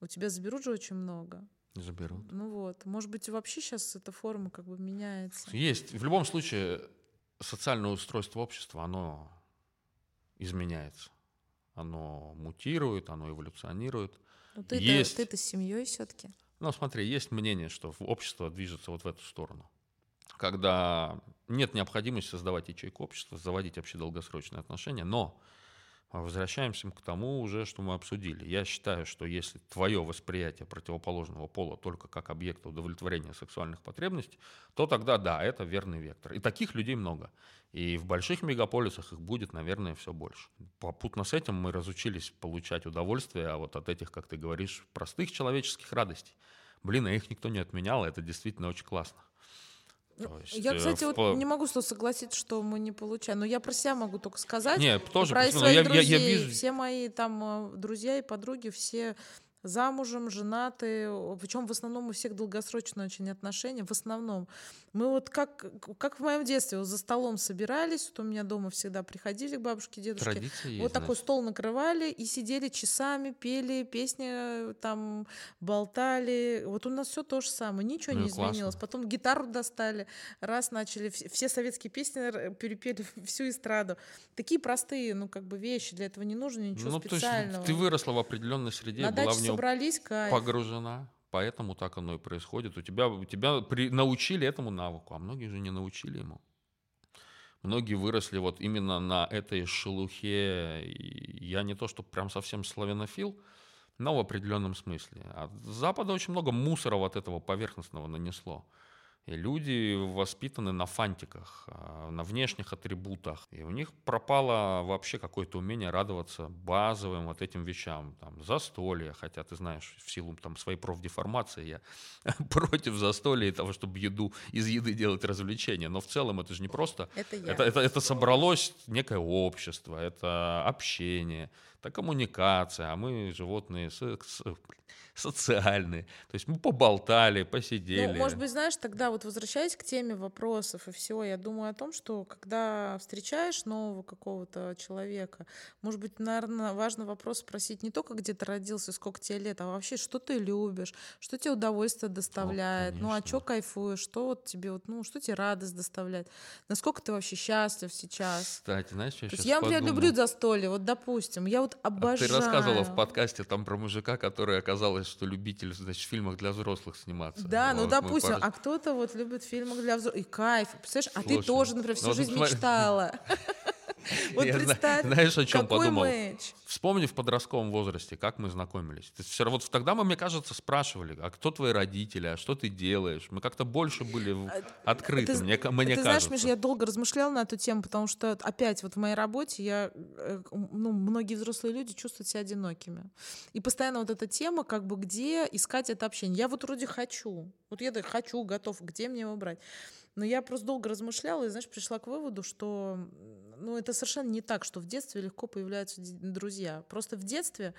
у тебя заберут же очень много. Заберут. Ну вот, может быть, вообще сейчас эта форма как бы меняется. Есть. В любом случае, социальное устройство общества, оно изменяется. Оно мутирует, оно эволюционирует. Ну, ты-то, есть... ты-то с семьей все-таки. Ну, смотри, есть мнение, что общество движется вот в эту сторону. Когда нет необходимости создавать ячейку общества, заводить вообще долгосрочные отношения, но возвращаемся к тому уже, что мы обсудили. Я считаю, что если твое восприятие противоположного пола только как объекта удовлетворения сексуальных потребностей, то тогда да, это верный вектор. И таких людей много. И в больших мегаполисах их будет, наверное, все больше. Попутно с этим мы разучились получать удовольствие а вот от этих, как ты говоришь, простых человеческих радостей. Блин, а их никто не отменял, это действительно очень классно. Ну, есть, я, кстати, в... вот не могу что согласиться, что мы не получаем. Но я про себя могу только сказать. Нет, тоже про своих я, друзей. Я, я вижу... Все мои там э, друзья и подруги, все замужем, женаты, причем в основном у всех долгосрочные очень отношения, в основном. Мы вот как, как в моем детстве вот за столом собирались, вот у меня дома всегда приходили к бабушке, дедушке, Традиция есть, вот такой значит. стол накрывали и сидели часами, пели песни, там болтали. Вот у нас все то же самое, ничего ну, не изменилось. Классно. Потом гитару достали, раз начали, все советские песни перепели всю эстраду. Такие простые, ну как бы вещи, для этого не нужно ничего ну, специального. То есть ты выросла в определенной среде, На была в нем собрались, кайф. погружена. Поэтому так оно и происходит. У тебя, у тебя при, научили этому навыку, а многие же не научили ему. Многие выросли вот именно на этой шелухе. Я не то, что прям совсем славянофил, но в определенном смысле. От Запада очень много мусора вот этого поверхностного нанесло. И люди воспитаны на фантиках, а, на внешних атрибутах. И у них пропало вообще какое-то умение радоваться базовым вот этим вещам. Там, застолье, хотя ты знаешь, в силу там, своей профдеформации я против застолья и того, чтобы еду из еды делать развлечения. Но в целом это же не просто... Это, я. это, это, это собралось некое общество, это общение, это коммуникация, а мы животные социальные. То есть мы поболтали, посидели. Ну, может быть, знаешь, тогда вот возвращаясь к теме вопросов и всего, я думаю о том, что когда встречаешь нового какого-то человека, может быть, наверное, важный вопрос спросить не только, где ты родился, сколько тебе лет, а вообще, что ты любишь, что тебе удовольствие доставляет, О, ну, а что кайфуешь, что вот тебе, вот, ну, что тебе радость доставляет, насколько ты вообще счастлив сейчас. Кстати, знаешь, я сейчас Я, например, люблю застолье, вот, допустим, я вот обожаю. А ты рассказывала в подкасте там про мужика, который оказалось что любитель, значит, в фильмах для взрослых сниматься. Да, ну, ну допустим, пар... а кто-то вот любит в фильмах для взрослых. И кайф, представляешь, а ты тоже, например, всю ну, жизнь мечтала. Вот я представь, знаешь, о чем подумал? Вспомни в подростковом возрасте, как мы знакомились. Ты все равно вот тогда мы, мне кажется, спрашивали, а кто твои родители, а что ты делаешь? Мы как-то больше были а, открыты, ты, мне, мне ты кажется. знаешь, Миш, я долго размышляла на эту тему, потому что опять вот в моей работе я, э, ну, многие взрослые люди чувствуют себя одинокими. И постоянно вот эта тема, как бы где искать это общение. Я вот вроде хочу, вот я хочу, готов, где мне его брать? Но я просто долго размышляла и, знаешь, пришла к выводу, что ну, это совершенно не так, что в детстве легко появляются друзья. Просто в детстве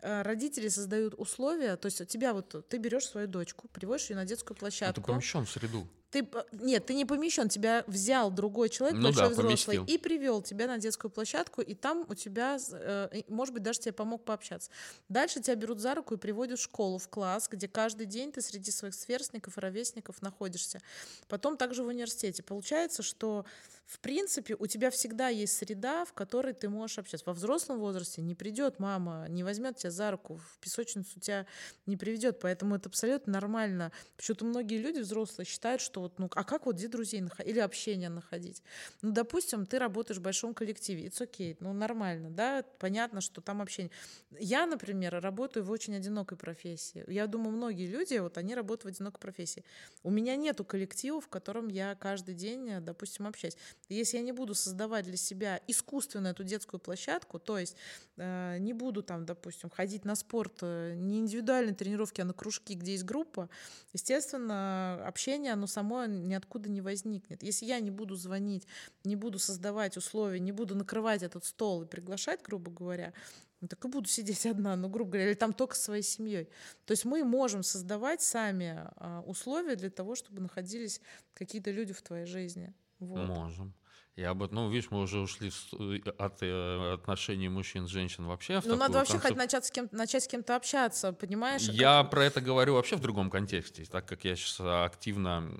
э, родители создают условия, то есть у тебя вот, ты берешь свою дочку, приводишь ее на детскую площадку. Ты помещен в среду. Ты, нет, ты не помещен, тебя взял другой человек, ну большой да, взрослый, поместил. и привел тебя на детскую площадку, и там у тебя, э, может быть, даже тебе помог пообщаться. Дальше тебя берут за руку и приводят в школу, в класс, где каждый день ты среди своих сверстников и ровесников находишься. Потом также в университете. Получается, что в принципе, у тебя всегда есть среда, в которой ты можешь общаться. Во взрослом возрасте не придет мама, не возьмет тебя за руку, в песочницу тебя не приведет, поэтому это абсолютно нормально. Почему-то многие люди взрослые считают, что вот, ну, а как вот где друзей находить или общение находить? Ну, допустим, ты работаешь в большом коллективе, it's okay, ну, нормально, да, понятно, что там общение. Я, например, работаю в очень одинокой профессии. Я думаю, многие люди, вот они работают в одинокой профессии. У меня нету коллектива, в котором я каждый день, допустим, общаюсь. Если я не буду создавать для себя искусственно эту детскую площадку, то есть э, не буду там, допустим, ходить на спорт, э, не индивидуальные тренировки, а на кружки, где есть группа, естественно, общение, оно само ниоткуда не возникнет. Если я не буду звонить, не буду создавать условия, не буду накрывать этот стол и приглашать, грубо говоря, ну, так и буду сидеть одна, ну, грубо говоря, или там только со своей семьей. То есть мы можем создавать сами а, условия для того, чтобы находились какие-то люди в твоей жизни. Вот. Можем. Я бы, ну, видишь, мы уже ушли э, от э, отношений мужчин с женщин вообще. Ну, надо вообще концеп... хоть начать с, кем начать с кем-то общаться, понимаешь? Я как... про это говорю вообще в другом контексте, так как я сейчас активно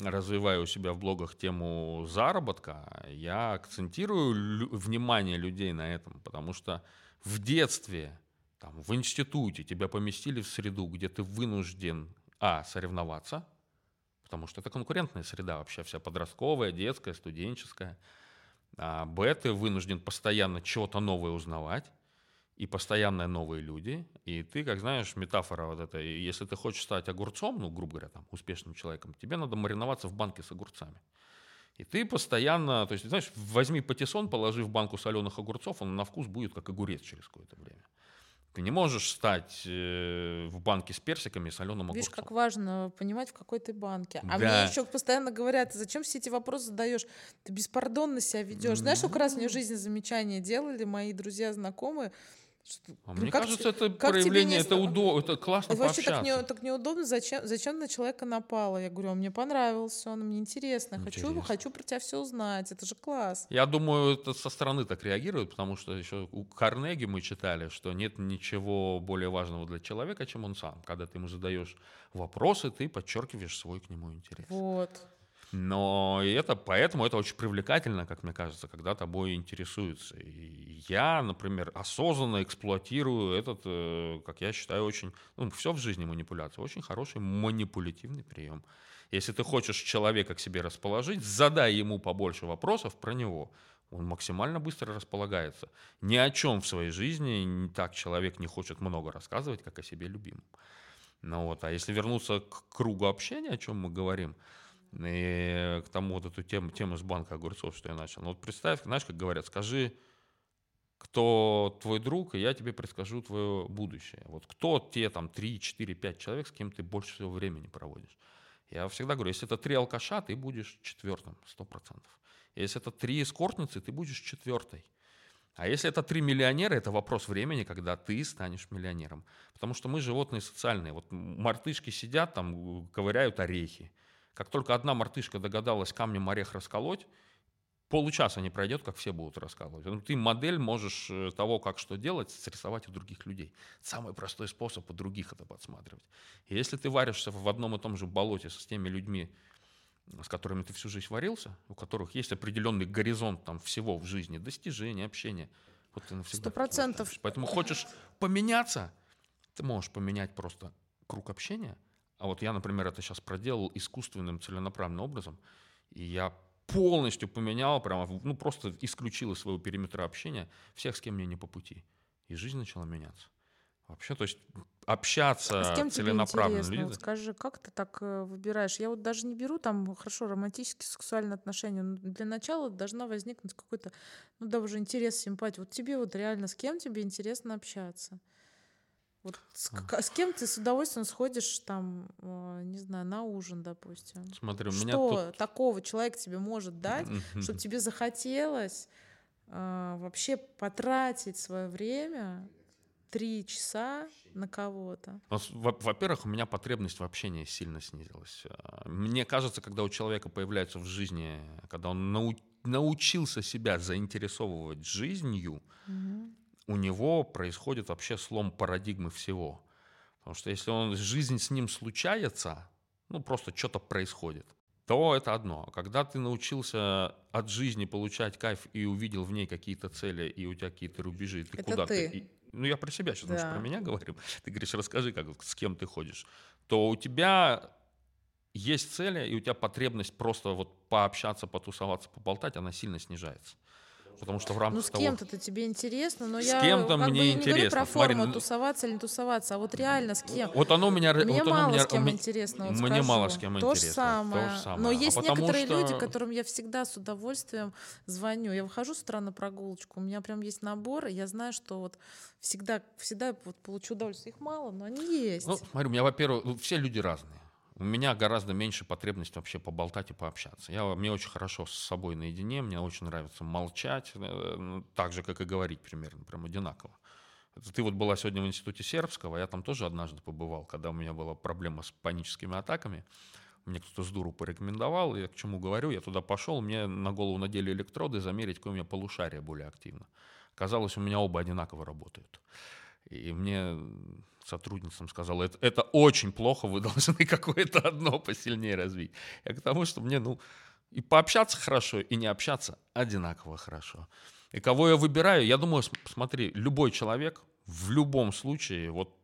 развиваю у себя в блогах тему заработка, я акцентирую внимание людей на этом, потому что в детстве, там, в институте тебя поместили в среду, где ты вынужден, а, соревноваться, потому что это конкурентная среда вообще вся подростковая, детская, студенческая. А Б, ты вынужден постоянно чего-то новое узнавать, и постоянно новые люди, и ты, как знаешь, метафора вот эта, если ты хочешь стать огурцом, ну, грубо говоря, там, успешным человеком, тебе надо мариноваться в банке с огурцами. И ты постоянно, то есть, знаешь, возьми патиссон, положи в банку соленых огурцов, он на вкус будет как огурец через какое-то время. Ты не можешь стать э, в банке с персиками и соленым огурцом. Видишь, как важно понимать, в какой ты банке. А да. мне еще постоянно говорят, зачем все эти вопросы задаешь? Ты беспардонно себя ведешь. Знаешь, сколько раз мне в жизни замечания делали мои друзья, знакомые, а ну, мне как, кажется, это как проявление, не... это, удо... это классно Вообще так, не, так неудобно, зачем, зачем на человека напало? Я говорю, он мне понравился, он мне интересно, интересно. хочу, хочу про тебя все узнать, это же класс. Я думаю, это со стороны так реагируют, потому что еще у Карнеги мы читали, что нет ничего более важного для человека, чем он сам. Когда ты ему задаешь вопросы, ты подчеркиваешь свой к нему интерес. Вот. Но это, поэтому это очень привлекательно, как мне кажется, когда тобой интересуются. И я, например, осознанно эксплуатирую этот, э, как я считаю, очень, ну, все в жизни манипуляция, очень хороший манипулятивный прием. Если ты хочешь человека к себе расположить, задай ему побольше вопросов про него. Он максимально быстро располагается. Ни о чем в своей жизни так человек не хочет много рассказывать, как о себе любимом. Ну вот, а если вернуться к кругу общения, о чем мы говорим, и к тому вот эту тему, тему с банка огурцов, что я начал. Ну вот представь, знаешь, как говорят, скажи, кто твой друг, и я тебе предскажу твое будущее. Вот кто те там 3, 4, 5 человек, с кем ты больше всего времени проводишь. Я всегда говорю, если это три алкаша, ты будешь четвертым, сто процентов. Если это три эскортницы, ты будешь четвертой. А если это три миллионера, это вопрос времени, когда ты станешь миллионером. Потому что мы животные социальные. Вот мартышки сидят там, ковыряют орехи. Как только одна мартышка догадалась камнем орех расколоть, получаса не пройдет, как все будут раскалывать. Ну, ты модель можешь э, того, как что делать, срисовать у других людей. Самый простой способ у других это подсматривать. И если ты варишься в одном и том же болоте с теми людьми, с которыми ты всю жизнь варился, у которых есть определенный горизонт там всего в жизни, достижения, общения, вот ты навсегда. Сто процентов. Поэтому хочешь поменяться, ты можешь поменять просто круг общения – а вот я, например, это сейчас проделал искусственным целенаправленным образом, и я полностью поменял, прямо, ну просто исключил из своего периметра общения всех, с кем мне не по пути. И жизнь начала меняться. Вообще, то есть общаться а с кем целенаправленно. Тебе интересно? Вот скажи, как ты так э, выбираешь? Я вот даже не беру там хорошо романтические сексуальные отношения. Но для начала должна возникнуть какой-то, ну да, уже интерес, симпатия. Вот тебе вот реально с кем тебе интересно общаться? Вот с, а. с кем ты с удовольствием сходишь там, э, не знаю, на ужин, допустим? Смотри, у меня Что тут... такого человек тебе может дать, чтобы тебе захотелось э, вообще потратить свое время три часа на кого-то? Во-первых, у меня потребность в общении сильно снизилась. Э, мне кажется, когда у человека появляется в жизни, когда он нау научился себя заинтересовывать жизнью, угу у него происходит вообще слом парадигмы всего. Потому что если он, жизнь с ним случается, ну просто что-то происходит, то это одно. А когда ты научился от жизни получать кайф и увидел в ней какие-то цели, и у тебя какие-то рубежи, ты это куда ты. ты ну, я про себя сейчас, да. про меня говорим. Ты говоришь, расскажи, как, с кем ты ходишь. То у тебя есть цели, и у тебя потребность просто вот пообщаться, потусоваться, поболтать, она сильно снижается. Потому что в рамках Ну, с кем-то это тебе интересно, но с я кем-то мне бы, интересно. Не про форму, Смотри, тусоваться или не тусоваться, а вот реально с кем. Вот оно меня... Мне вот мало меня, с кем интересно, вот Мне скажу. мало с кем то интересно. Же самое. То же самое. Но есть а некоторые что... люди, которым я всегда с удовольствием звоню. Я выхожу с утра на прогулочку, у меня прям есть набор, и я знаю, что вот всегда, всегда вот получу удовольствие. Их мало, но они есть. Ну, смотри, у меня, во-первых, ну, все люди разные. У меня гораздо меньше потребность вообще поболтать и пообщаться. Я, мне очень хорошо с собой наедине, мне очень нравится молчать, э, ну, так же, как и говорить примерно, прям одинаково. Ты вот была сегодня в институте сербского, я там тоже однажды побывал, когда у меня была проблема с паническими атаками. Мне кто-то с дуру порекомендовал, я к чему говорю, я туда пошел, мне на голову надели электроды, замерить, какое у меня полушарие более активно. Казалось, у меня оба одинаково работают. И мне сотрудницам сказала, это, это очень плохо, вы должны какое-то одно посильнее развить. Я к тому, что мне, ну, и пообщаться хорошо, и не общаться одинаково хорошо. И кого я выбираю, я думаю, смотри, любой человек в любом случае, вот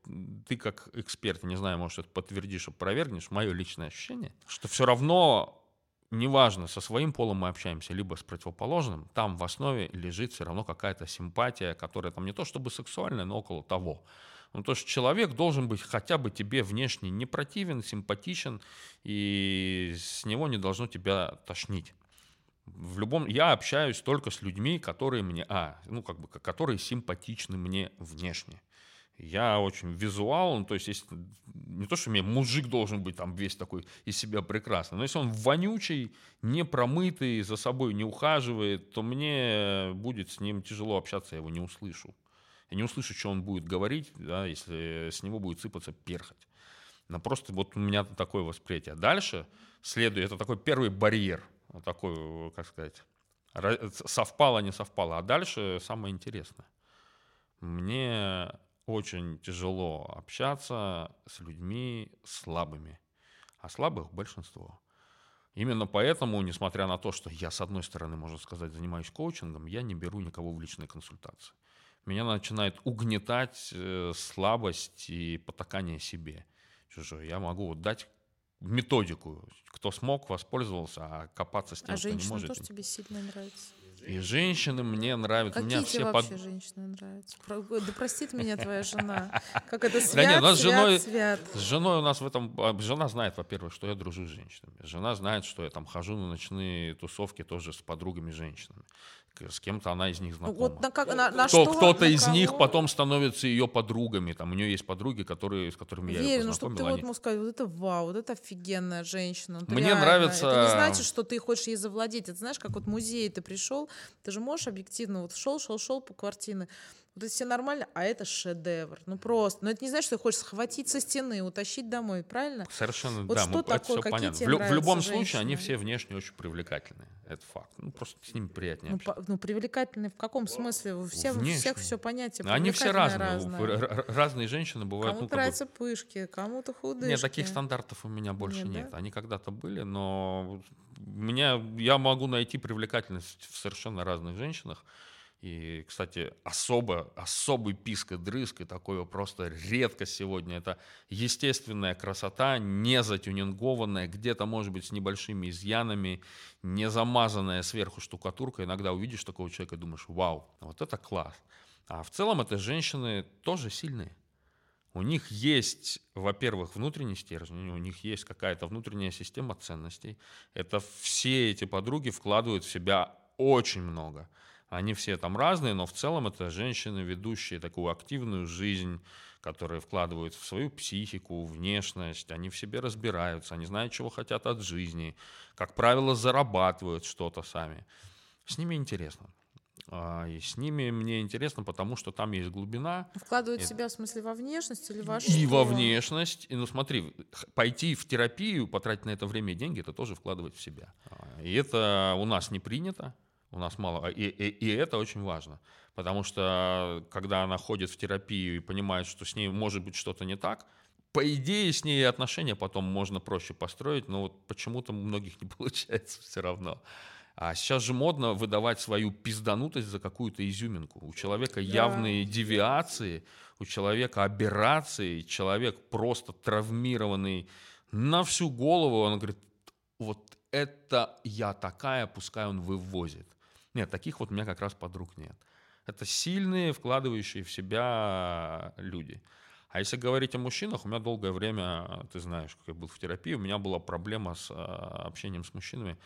ты как эксперт, не знаю, может, это подтвердишь, опровергнешь, мое личное ощущение, что все равно неважно, со своим полом мы общаемся, либо с противоположным, там в основе лежит все равно какая-то симпатия, которая там не то чтобы сексуальная, но около того. Ну, то, что человек должен быть хотя бы тебе внешне не противен, симпатичен, и с него не должно тебя тошнить. В любом, я общаюсь только с людьми, которые мне, а, ну, как бы, которые симпатичны мне внешне. Я очень визуал, ну, то есть, если, не то, что мне мужик должен быть там весь такой из себя прекрасный, но если он вонючий, не промытый, за собой не ухаживает, то мне будет с ним тяжело общаться, я его не услышу. Я не услышу, что он будет говорить, да, если с него будет сыпаться перхоть. Но просто вот у меня такое восприятие. Дальше следует, это такой первый барьер, вот такой, как сказать, совпало, не совпало. А дальше самое интересное. Мне очень тяжело общаться с людьми слабыми, а слабых большинство. Именно поэтому, несмотря на то, что я, с одной стороны, можно сказать, занимаюсь коучингом, я не беру никого в личные консультации. Меня начинает угнетать э, слабость и потакание себе. Чужое. Я могу вот дать методику. Кто смог, воспользовался, а копаться с тем, а кто не может. А женщина тоже тебе сильно нравится? И женщины мне нравятся. Какие меня тебе все вообще под... женщины нравятся? Да простит меня твоя жена. Как это свят, Да нет, у нас с свят, женой, свят. с женой у нас в этом... а, Жена знает, во-первых, что я дружу с женщинами. Жена знает, что я там хожу на ночные тусовки тоже с подругами-женщинами. С кем-то она из них знакома. Вот на, как, на, на Кто, что, кто-то на из них кого? потом становится ее подругами. Там у нее есть подруги, которые, с которыми я ее Верю, ну чтобы ты вот мог сказать, вот это вау, вот это офигенная женщина. вот Мне реально. нравится- Это не значит, что ты хочешь ей завладеть. Это знаешь, как вот музей ты пришел, ты же можешь объективно, вот шел, шел, шел по квартире, вот это все нормально, а это шедевр. Ну просто. Но это не значит, что ты хочешь схватить со стены, утащить домой, правильно? Совершенно, Вот да, что мы, это такое? все Какие понятно. тебе В, лю- в нравятся любом случае, они женщины? все внешне очень привлекательные. Это факт. Ну, просто с ними приятнее Ну, по- ну, привлекательный в каком смысле? У всех, у всех все понятие. Они все разные. У- р- р- Разные женщины бывают. Кому-то ну, как бы- нравятся пышки, кому-то худышки. Нет, таких стандартов у меня больше Нет, нет. да? Они когда-то были, но меня, я могу найти привлекательность в совершенно разных женщинах. И, кстати, особо, особый писк и дрызг, и такое просто редкость сегодня. Это естественная красота, не затюнингованная, где-то, может быть, с небольшими изъянами, не замазанная сверху штукатуркой. Иногда увидишь такого человека и думаешь, вау, вот это класс. А в целом это женщины тоже сильные. У них есть, во-первых, внутренний стержень, у них есть какая-то внутренняя система ценностей. Это все эти подруги вкладывают в себя очень много. Они все там разные, но в целом это женщины, ведущие такую активную жизнь, которые вкладывают в свою психику, внешность, они в себе разбираются, они знают, чего хотят от жизни, как правило, зарабатывают что-то сами. С ними интересно. А, И с ними мне интересно, потому что там есть глубина, Вкладывают Это- себя, в смысле, во внешность или во и что? во внешность. И, ну смотри, пойти в терапию, потратить на это время и деньги, это тоже вкладывать в себя. А, И это у нас не принято, у нас мало. а, И, и- и это очень важно. Потому что когда она ходит в терапию и понимает, что с ней может быть что-то не так, по идее, с ней отношения потом можно проще построить, но вот почему-то у многих не получается все равно. А сейчас же модно выдавать свою пизданутость за какую-то изюминку. У человека явные девиации, у человека аберрации, человек просто травмированный на всю голову. Он говорит, вот это я такая, пускай он вывозит. Нет, таких вот у меня как раз подруг нет. Это сильные, вкладывающие в себя люди. А если говорить о мужчинах, у меня долгое время, ты знаешь, как я был в терапии, у меня была проблема с а, общением с мужчинами.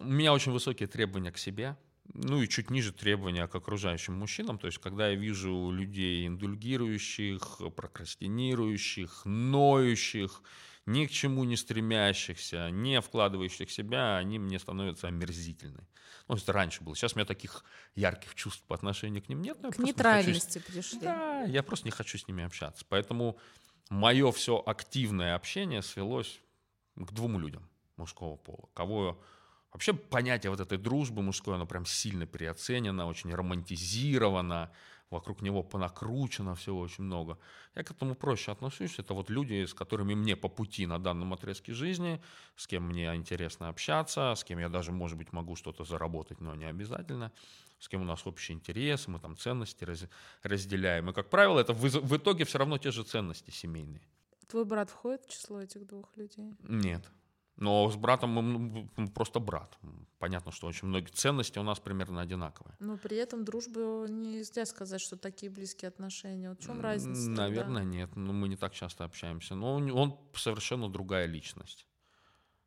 У меня очень высокие требования к себе, ну и чуть ниже требования к окружающим мужчинам. То есть, когда я вижу людей индульгирующих, прокрастинирующих, ноющих, ни к чему не стремящихся, не вкладывающих себя, они мне становятся омерзительны. Ну, это раньше было. Сейчас у меня таких ярких чувств по отношению к ним нет. К просто не хочу нейтральности пришли. да, я просто не хочу с ними общаться. Поэтому мое все активное общение свелось к двум людям мужского пола. Кого вообще понятие вот этой дружбы мужской, оно прям сильно переоценено, очень романтизировано, вокруг него понакручено всего очень много. Я к этому проще отношусь. Это вот люди, с которыми мне по пути на данном отрезке жизни, с кем мне интересно общаться, с кем я даже, может быть, могу что-то заработать, но не обязательно, с кем у нас общие интересы, мы там ценности раз, разделяем. И, как правило, это в итоге все равно те же ценности семейные. Твой брат входит в число этих двух людей? Нет. Но с братом мы просто брат. Понятно, что очень многие ценности у нас примерно одинаковые. Но при этом дружбы нельзя сказать, что такие близкие отношения. Вот в чем разница? Наверное, тогда? нет. Ну, мы не так часто общаемся. Но он, он совершенно другая личность.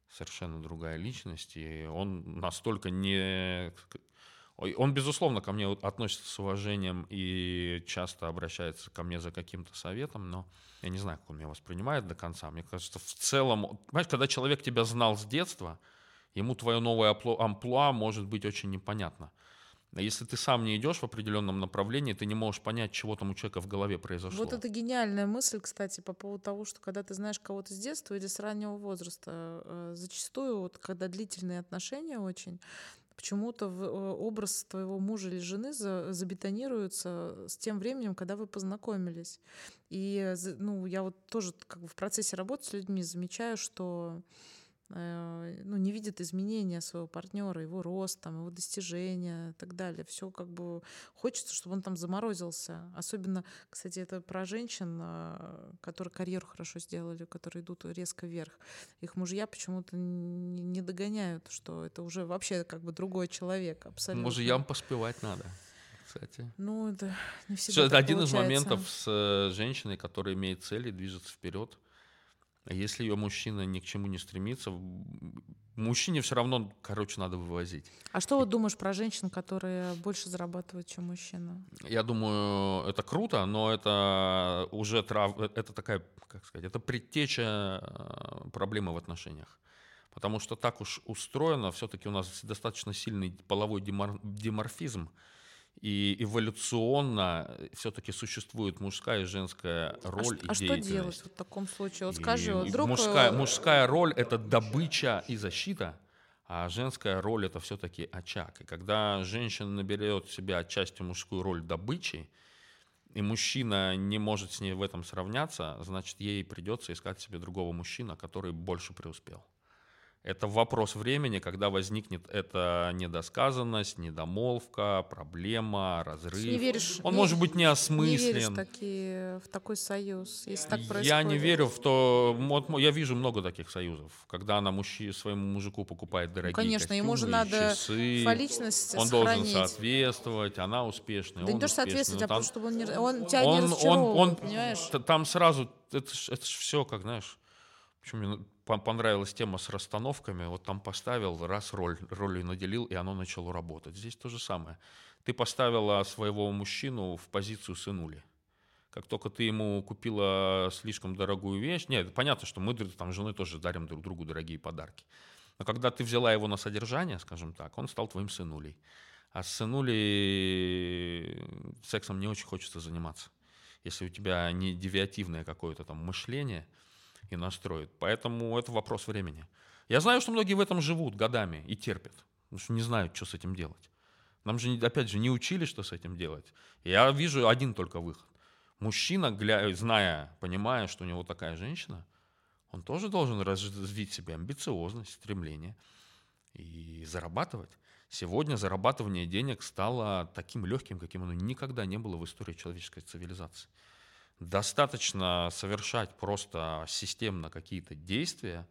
Совершенно другая личность. И он настолько не он, безусловно, ко мне относится с уважением и часто обращается ко мне за каким-то советом, но я не знаю, как он меня воспринимает до конца. Мне кажется, в целом, понимаешь, когда человек тебя знал с детства, ему твое новое амплуа может быть очень непонятно. Если ты сам не идешь в определенном направлении, ты не можешь понять, чего там у человека в голове произошло. Вот это гениальная мысль, кстати, по поводу того, что когда ты знаешь кого-то с детства или с раннего возраста, э, зачастую, вот, когда длительные отношения очень, почему-то э, образ твоего мужа или жены забетонируется с тем временем, когда вы познакомились. И ну, я вот тоже как бы в процессе работы с людьми замечаю, что Э, ну, не видит изменения своего партнера, его рост, там, его достижения и так далее. Все как бы хочется, чтобы он там заморозился. Особенно, кстати, это про женщин, э, которые карьеру хорошо сделали, которые идут резко вверх. Их мужья почему-то не догоняют, что это уже вообще как бы другой человек абсолютно. Мужьям поспевать надо кстати. Ну, это не всегда Это один получается. из моментов с э, женщиной, которая имеет цели, движется вперед. Если ее мужчина ни к чему не стремится, мужчине все равно, короче, надо вывозить. А что вот думаешь про женщин, которые больше зарабатывают, чем мужчина? Я думаю, это круто, но это уже трав... это такая, как сказать, это предтеча э, проблемы в отношениях. Потому что так уж устроено, все-таки у нас достаточно сильный половой демор... деморфизм. И эволюционно э, все-таки существует мужская и женская а роль а, и а что делать в таком случае? Вот скажи, вот вдруг... Мужская, э, мужская роль — это добыча и защита, а женская роль — это все-таки очаг. И когда женщина наберет в себя отчасти мужскую роль добычи, и мужчина не может с ней в этом сравняться, значит, ей придется искать себе другого мужчину, который больше преуспел. Это вопрос времени, когда возникнет эта недосказанность, недомолвка, проблема, разрыв. Не веришь, Он не, может быть неосмыслен. Не веришь таки, в такой союз, если так происходит? Я не верю в то... Я вижу много таких союзов, когда она мужчине, своему мужику покупает дорогие ну, Конечно, костюмы, ему же надо часы, фаличность Он сохранить. должен соответствовать, она успешная, Да он не то, что соответствовать, а просто чтобы он, не, он тебя он, не он, он, понимаешь? Там сразу... Это, это все, как, знаешь... Почему понравилась тема с расстановками, вот там поставил, раз роль, ролью наделил, и оно начало работать. Здесь то же самое. Ты поставила своего мужчину в позицию сынули. Как только ты ему купила слишком дорогую вещь, нет, понятно, что мы там жены тоже дарим друг другу дорогие подарки. Но когда ты взяла его на содержание, скажем так, он стал твоим сынулей. А с сынулей сексом не очень хочется заниматься. Если у тебя не девиативное какое-то там мышление – и настроит. Поэтому это вопрос времени. Я знаю, что многие в этом живут годами и терпят, потому что не знают, что с этим делать. Нам же, опять же, не учили, что с этим делать. Я вижу один только выход. Мужчина, зная, понимая, что у него такая женщина, он тоже должен развить себе амбициозность, стремление и зарабатывать. Сегодня зарабатывание денег стало таким легким, каким оно никогда не было в истории человеческой цивилизации. Достаточно совершать просто системно какие-то действия,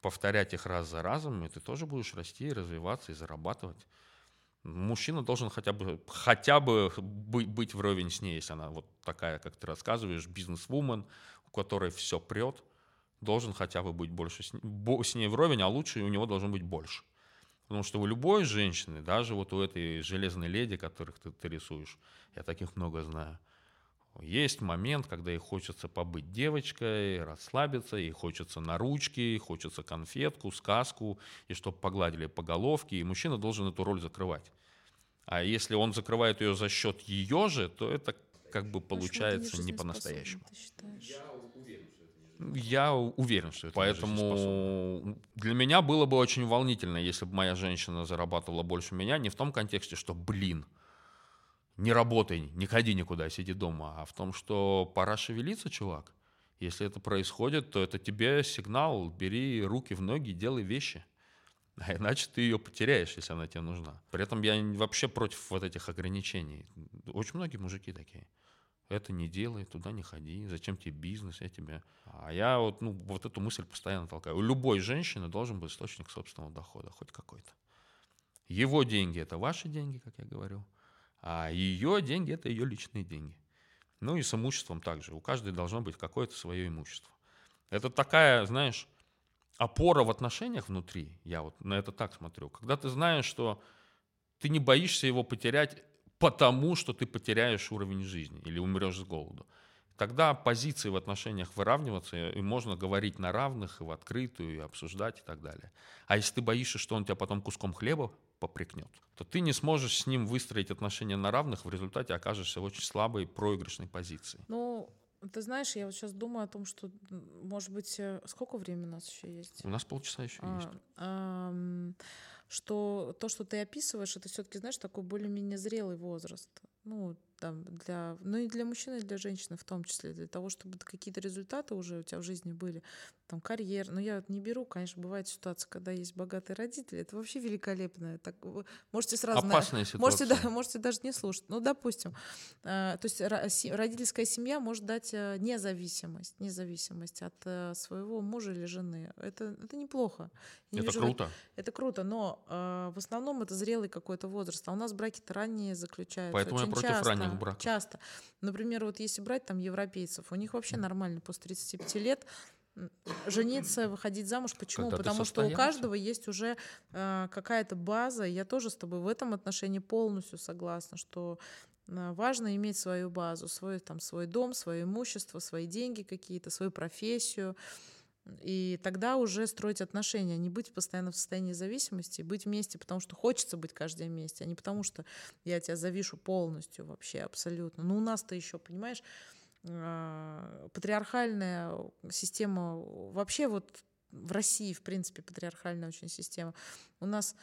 повторять их раз за разом, и ты тоже будешь расти, развиваться и зарабатывать. Мужчина должен хотя бы, хотя бы быть, вровень с ней, если она вот такая, как ты рассказываешь, бизнес-вумен, у которой все прет, должен хотя бы быть больше с, с ней вровень, а лучше у него должно быть больше. Потому что у любой женщины, даже вот у этой железной леди, которых ты, ты рисуешь, я таких много знаю, есть момент, когда ей хочется побыть девочкой, расслабиться, ей хочется на ручки, хочется конфетку, сказку, и чтобы погладили по головке, и мужчина должен эту роль закрывать. А если он закрывает ее за счет ее же, то это как бы получается не по-настоящему. Я Я уверен, что это Поэтому для меня было бы очень волнительно, если бы моя женщина зарабатывала больше меня, не в том контексте, что, блин, не работай, не ходи никуда, сиди дома, а в том, что пора шевелиться, чувак. Если это происходит, то это тебе сигнал, бери руки в ноги, делай вещи. А иначе ты ее потеряешь, если она тебе нужна. При этом я вообще против вот этих ограничений. Очень многие мужики такие это не делай, туда не ходи, зачем тебе бизнес, я тебе... А я вот, ну, вот эту мысль постоянно толкаю. У любой женщины должен быть источник собственного дохода, хоть какой-то. Его деньги – это ваши деньги, как я говорил, а ее деньги – это ее личные деньги. Ну и с имуществом также. У каждой должно быть какое-то свое имущество. Это такая, знаешь, опора в отношениях внутри, я вот на это так смотрю. Когда ты знаешь, что ты не боишься его потерять потому что ты потеряешь уровень жизни или умрешь с голоду. Тогда позиции в отношениях выравниваться, и можно говорить на равных, и в открытую, и обсуждать, и так далее. А если ты боишься, что он тебя потом куском хлеба попрекнет, то ты не сможешь с ним выстроить отношения на равных, в результате окажешься в очень слабой проигрышной позиции. Ну, ты знаешь, я вот сейчас думаю о том, что, может быть, э, сколько времени у нас еще есть? У нас полчаса еще а, есть. А, что то, что ты описываешь, это все-таки, знаешь, такой более-менее зрелый возраст. Ну, там, для, ну и для мужчины, и для женщины в том числе, для того, чтобы какие-то результаты уже у тебя в жизни были, там, карьер. Но я не беру, конечно, бывает ситуация, когда есть богатые родители, это вообще великолепно. Так, можете сразу... Опасная на, ситуация. Можете, да, можете даже не слушать. Ну, допустим, э, то есть родительская семья может дать э, независимость, независимость от э, своего мужа или жены. Это, это неплохо. Я это круто. Это, это круто, но э, в основном это зрелый какой-то возраст. А у нас браки-то ранние заключаются. Поэтому очень я против часто. ранних браков. Часто. Например, вот если брать там европейцев, у них вообще нормально после 35 лет жениться, выходить замуж. Почему? Когда Потому что у каждого есть уже э, какая-то база. Я тоже с тобой в этом отношении полностью согласна, что э, важно иметь свою базу, свой, там, свой дом, свое имущество, свои деньги какие-то, свою профессию. И тогда уже строить отношения, не быть постоянно в состоянии зависимости, быть вместе, потому что хочется быть каждый день вместе, а не потому что я тебя завишу полностью вообще, абсолютно. Ну, у нас-то еще, понимаешь, а, патриархальная система, вообще вот в России, в принципе, патриархальная очень система. У нас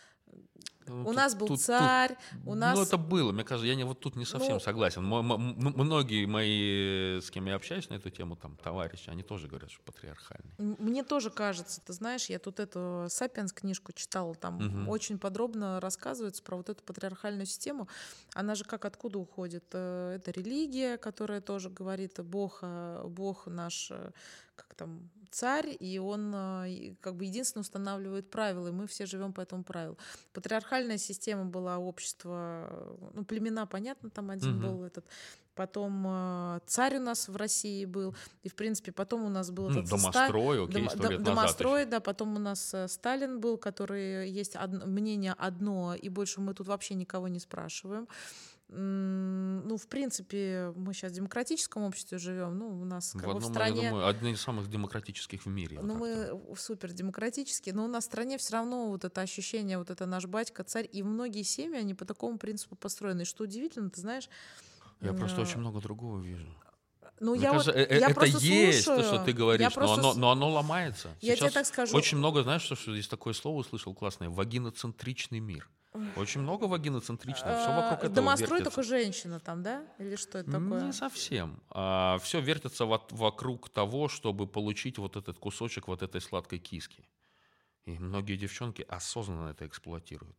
ну, у тут, нас был тут, царь, тут, у нас... Ну, это было, мне кажется, я не, вот тут не совсем ну, согласен. М- м- многие мои, с кем я общаюсь на эту тему, там, товарищи, они тоже говорят, что патриархальный. Мне тоже кажется, ты знаешь, я тут эту «Сапиенс» книжку читала, там угу. очень подробно рассказывается про вот эту патриархальную систему. Она же как откуда уходит? Э, это религия, которая тоже говорит, Бог, э, Бог наш э, как там царь, и он как бы единственно устанавливает правила, и мы все живем по этому правилу. Патриархальная система была общество, ну, племена, понятно, там один угу. был этот. Потом э, царь у нас в России был, и в принципе потом у нас был ну, этот домострой, окей, дом, дом, домострой, да, потом у нас э, Сталин был, который есть од, мнение одно, и больше мы тут вообще никого не спрашиваем ну, в принципе, мы сейчас в демократическом обществе живем, ну, у нас как в, одном, в стране... Я думаю, одни из самых демократических в мире. Ну, мы супер демократические, но у нас в стране все равно вот это ощущение, вот это наш батька, царь, и многие семьи, они по такому принципу построены. И что удивительно, ты знаешь... Я просто очень много другого вижу. Ну, Мне я кажется, вот, я это есть слушаю. то, что ты говоришь, но, оно, но оно ломается. Я Сейчас тебе так скажу. Очень много, знаешь, что, что здесь такое слово услышал классное, вагиноцентричный мир. Очень много вагиноцентричного, все вокруг этого Домострой только женщина там, да? Или что это такое? Не совсем. А, все вертится вокруг того, чтобы получить вот этот кусочек вот этой сладкой киски. И многие девчонки осознанно это эксплуатируют.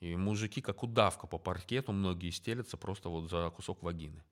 И мужики, как удавка по паркету, многие стелятся просто вот за кусок вагины.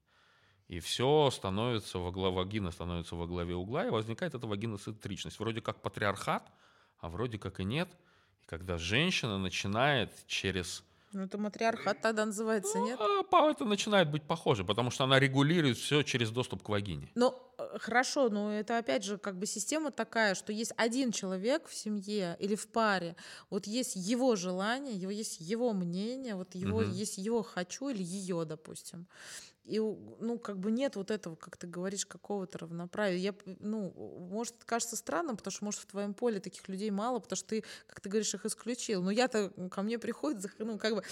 И все становится во главе, вагина становится во главе угла, и возникает эта вагиноцентричность. Вроде как патриархат, а вроде как и нет – когда женщина начинает через... Ну, это матриархат тогда называется, ну, нет? А, это начинает быть похоже, потому что она регулирует все через доступ к вагине. Ну, э, хорошо, но это опять же как бы система такая, что есть один человек в семье или в паре, вот есть его желание, его есть его мнение, вот его, угу. есть его хочу или ее, допустим. И, ну, как бы нет вот этого, как ты говоришь, какого-то равноправия. Я, ну, может, кажется странным, потому что, может, в твоем поле таких людей мало, потому что ты, как ты говоришь, их исключил. Но я-то, ко мне приходят, ну, как бы,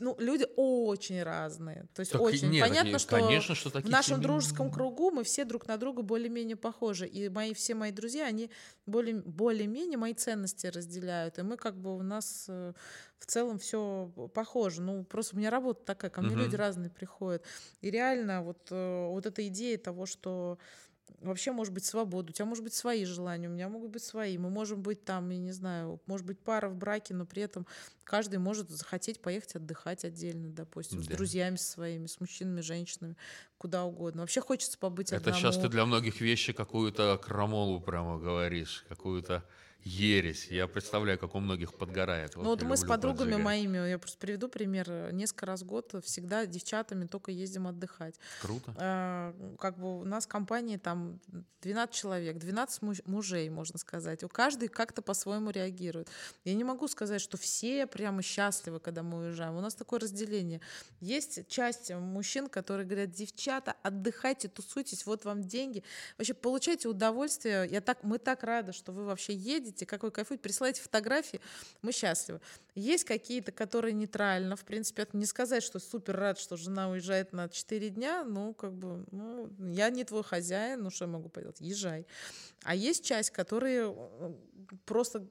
ну, люди очень разные. То есть Так очень. нет, Понятно, такие- что конечно, что в нашем семей- дружеском кругу мы все друг на друга более-менее похожи. И мои, все мои друзья, они более, более-менее мои ценности разделяют. И мы как бы у нас э, в целом все похоже. Ну, просто у меня работа такая, ко мне Мгм. люди разные приходят. И реально вот, э, вот эта идея того, что вообще может быть свобода, у тебя может быть свои желания, у меня могут быть свои. Мы можем быть там, я не знаю, может быть пара в браке, но при этом каждый может захотеть поехать отдыхать отдельно, допустим, с Да. друзьями своими, с мужчинами, женщинами, куда угодно. Вообще хочется побыть Это одному. сейчас ты для многих вещей какую-то крамолу прямо говоришь, какую-то ересь. Я представляю, как у многих подгорает. Ну вот мы с подругами поджигать. моими, я просто приведу пример, несколько раз в год всегда девчатами только ездим отдыхать. Круто. А, Как бы у нас в компании там 12 человек, 12 муж- мужей, можно сказать. У каждый как-то по-своему реагирует. Я не могу сказать, что все прямо счастливы, когда мы уезжаем. У нас такое разделение. Есть часть мужчин, которые говорят, девчата, отдыхайте, тусуйтесь, вот вам деньги. Вообще получайте удовольствие. Я так, мы так рады, что вы вообще едете, как вы кайфуете, присылайте фотографии, мы счастливы. Есть какие-то, которые нейтрально, в принципе, это не сказать, что супер рад, что жена уезжает на 4 дня, ну, как бы, ну, я не твой хозяин, ну, что я могу поделать, езжай. А есть часть, которые э, просто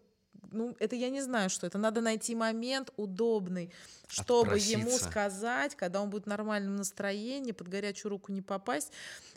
ну, это я не знаю, что это. Надо найти момент удобный, чтобы ему Отпроситься. сказать, когда он будет в нормальном настроении, под горячую руку не попасть.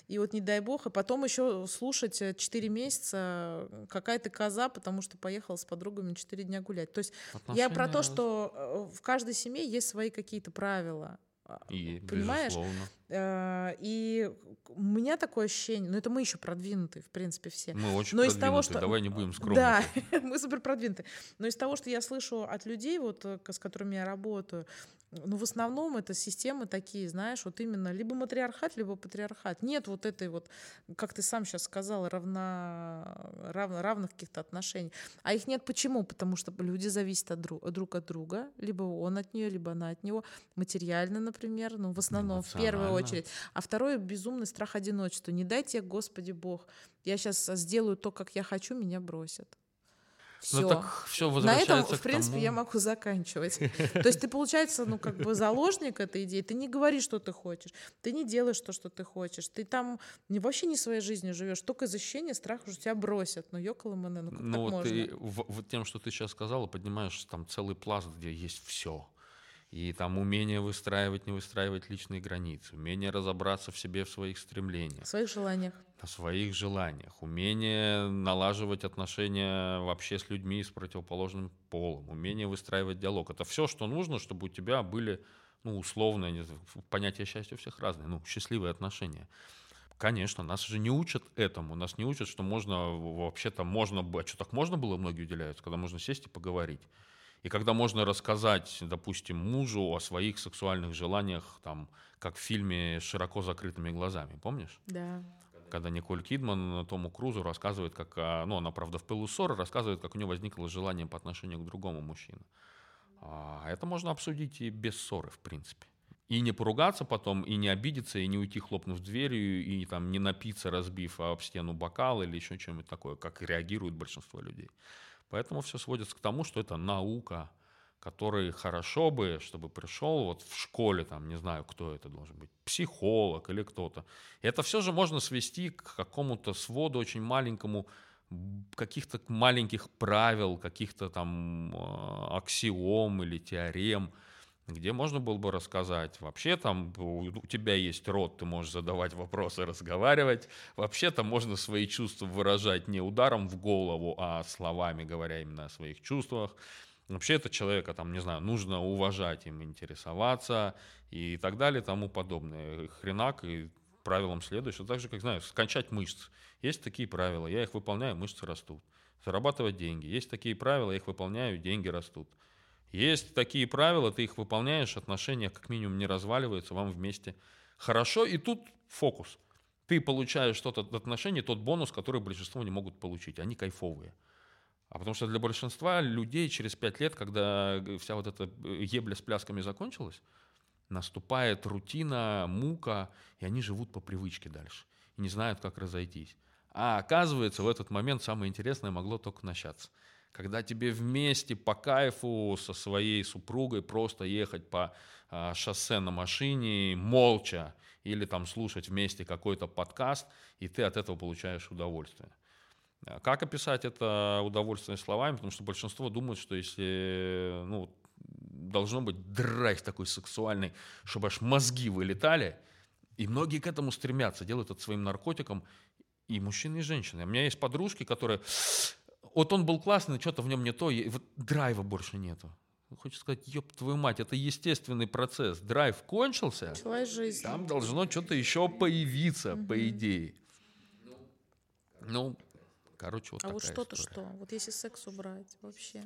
И вот не дай бог, и потом еще слушать 4 месяца, э, какая ты коза, потому что поехала с подругами 4 дня гулять. То есть я про то, Отношения что э, в каждой семье есть свои какие-то правила. А, И, понимаешь? безусловно. Э, И у меня такое ощущение, ну это мы еще продвинутые, в принципе, все. Мы очень Но из того, продвинутые, что... давай не будем скромны. Да, мы супер продвинутые. Но из того, что я слышу от людей, вот, э, с которыми я работаю, ну, в основном это системы такие, знаешь, вот именно либо матриархат, либо патриархат. Нет вот этой вот, как ты сам сейчас сказал, равна, равно, равных каких-то отношений. А их нет почему? Потому что люди зависят от друг, друг от друга. Либо он от нее, либо она от него. Материально, например, ну, в основном, в первую очередь. А второе — безумный страх одиночества. Не дайте, Господи Бог, я сейчас сделаю то, как я хочу, меня бросят. Все. Ну так все На возвращается этом, в принципе, тому- я могу заканчивать. То есть ты, получается, ну, как бы заложник этой идеи, ты не говоришь, что ты хочешь, ты не делаешь то, что ты хочешь, ты там вообще не своей жизнью живешь, только из ощущения страха, что тебя бросят. Ну, ёкало ну как Ну так вот можно? ты вот тем, что ты сейчас сказала, поднимаешь там целый пласт, где есть все. И там умение выстраивать, не выстраивать личные границы, умение разобраться в себе, в своих стремлениях, В своих желаниях. о своих желаниях, умение налаживать отношения вообще с людьми с противоположным полом, умение выстраивать диалог. Это все, что нужно, чтобы у тебя были, ну, условно, я не знаю, понятие счастья у всех разные, ну, счастливые отношения. Конечно, нас же не учат этому, нас не учат, что можно вообще-то можно, а что так можно было, многие удивляются, когда можно сесть и поговорить. И когда можно рассказать, допустим, мужу о своих сексуальных желаниях, там, как в фильме с широко закрытыми глазами, помнишь? Да. когда Николь Кидман Тому Крузу рассказывает, как, а, ну, она, правда, в пылу ссоры, рассказывает, как у нее возникло желание по отношению к другому мужчине. А это можно обсудить и без ссоры, в принципе. И не поругаться потом, и не обидеться, и не уйти, хлопнув дверью, и там не напиться, разбив об стену бокал или еще чем-нибудь такое, как реагирует большинство людей. Поэтому все сводится к тому, что это наука, который хорошо бы, чтобы пришел вот в школе, там, не знаю, кто это должен быть, психолог или кто-то. Это все же можно свести к какому-то своду очень маленькому, каких-то маленьких правил, каких-то там э, аксиом или теорем, где можно было бы рассказать, вообще там у тебя есть рот, ты можешь задавать вопросы, разговаривать, вообще-то можно свои чувства выражать не ударом в голову, а словами, говоря именно о своих чувствах. Вообще это человека, там, не знаю, нужно уважать им, интересоваться и так далее, тому подобное. Хренак и правилам следуешь. Это так же, как, знаешь, скончать мышцы. Есть такие правила, я их выполняю, мышцы растут. Зарабатывать деньги. Есть такие правила, я их выполняю, деньги растут. Есть такие правила, ты их выполняешь, отношения как минимум не разваливаются, вам вместе хорошо. И тут фокус. Ты получаешь что-то от отношений, тот бонус, который большинство не могут получить. Они кайфовые. А потому что для большинства людей через пять лет, когда вся вот эта ебля с плясками закончилась, наступает рутина, мука, и они живут по привычке дальше и не знают, как разойтись. А оказывается, в этот момент самое интересное могло только начаться. Когда тебе вместе по кайфу со своей супругой просто ехать по а, шоссе на машине молча или там слушать вместе какой-то подкаст, и ты от этого получаешь удовольствие. А как описать это удовольствие словами? Потому что большинство думают, что если ну, должно быть драйв такой сексуальный, чтобы аж мозги вылетали, и многие к этому стремятся, делают это своим наркотиком, и мужчины, и женщины. У меня есть подружки, которые... Вот он был классный, что-то в нем не то, и вот драйва больше нету. Хочется сказать, ёб твою мать, это естественный процесс. Драйв кончился, Началась жизнь. там должно что-то еще появиться, Мгм. по идее. Ну, короче, вот а такая вот что-то что? Вот если секс убрать вообще.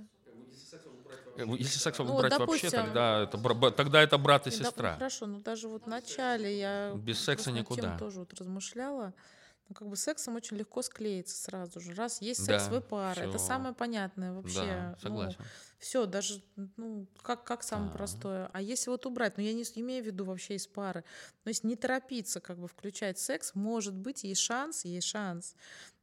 Э, Если секс Ну, убрать вообще, допустим, тогда это, тогда это брат и Ну, да, ну, сестра. хорошо, ну даже вот в начале я Без секса никуда. тоже вот размышляла. Ну, как бы сексом очень легко склеиться сразу же. Раз есть секс, Да, вы пара. Это всё. самое понятное вообще. Да, согласен. все, даже, ну, как, как самое Да. простое. А если вот убрать, ну, я не имею в виду вообще из пары, но если не торопиться, как бы включать секс, может быть, есть шанс, есть шанс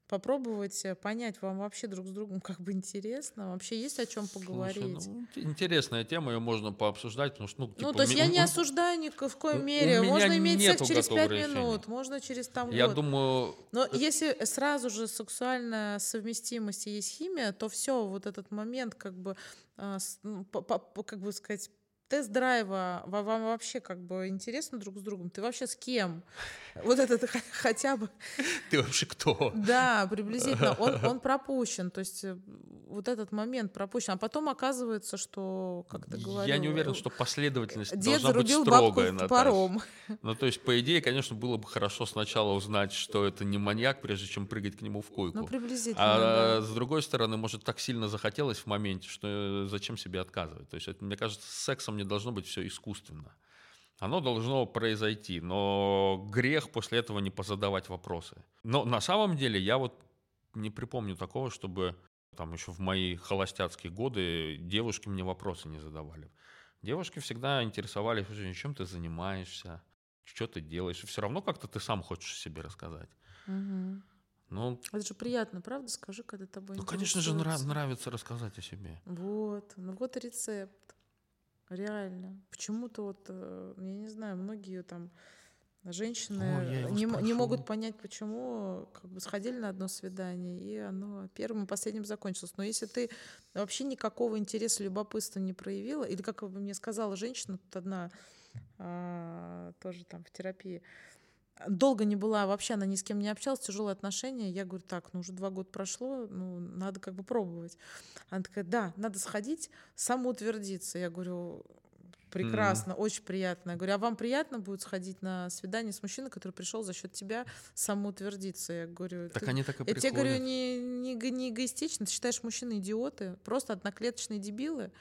попробовать э, понять, вам вообще друг с другом как бы интересно, вообще есть о чем Слушай, поговорить. ну, ин- интересная тема, ее можно пообсуждать, потому что, ну, Ну, типа, то есть я у- не у- осуждаю ни в у- коей у мере. меня Можно иметь секс через пять минут, можно через там Я год. думаю, Но если сразу же сексуальная совместимость и есть химия, то все, вот этот момент, как бы, а, ну, как бы сказать, тест-драйва, ва- вам вообще как бы интересно друг с другом? Ты вообще с кем? Вот этот х- хотя бы, ты вообще кто? да, приблизительно, он, он пропущен, то есть э, вот этот момент пропущен, а потом оказывается, что, как ты говорил, Я не уверен, э, что последовательность дед должна быть бабку строгая, Наташа. топором. Ну, то есть, по идее, конечно, было бы хорошо сначала узнать, что это не маньяк, прежде чем прыгать к нему в койку. Ну, приблизительно, А да. с другой стороны, может, так сильно захотелось в моменте, что э, зачем себе отказывать? То есть, это, мне кажется, с сексом не должно быть все искусственно. Оно должно произойти, но грех после этого не позадавать вопросы. Но на самом деле я вот не припомню такого, чтобы там еще в мои холостяцкие годы девушки мне вопросы не задавали. Девушки всегда интересовались, «Слушай, чем ты занимаешься, что ты делаешь. Все равно как-то ты сам хочешь себе рассказать. Мгм. Ну, Это же приятно, правда? Скажи, когда тобой ну конечно же, нра- нравится рассказать о себе. Вот, ну вот и рецепт. Реально. Почему-то вот, э, я не знаю, многие там женщины его не, не могут понять, почему как бы сходили на одно свидание, и оно первым и последним закончилось. Но если ты вообще никакого интереса, любопытства не проявила, или как бы мне сказала женщина, тут одна а, тоже там в терапии, долго не была, вообще она ни с кем не общалась, тяжелые отношения. Я говорю, так, ну уже два года прошло, ну надо как бы пробовать. Она такая, да, надо сходить, самоутвердиться. Я говорю, прекрасно, очень приятно. Я говорю, а вам приятно будет сходить на свидание с мужчиной, который пришел за счет тебя самоутвердиться? Я говорю, Так «Ты- они так и я тебе говорю, приходят. не, не, не эгоистично, ты считаешь мужчины идиоты, просто одноклеточные дебилы.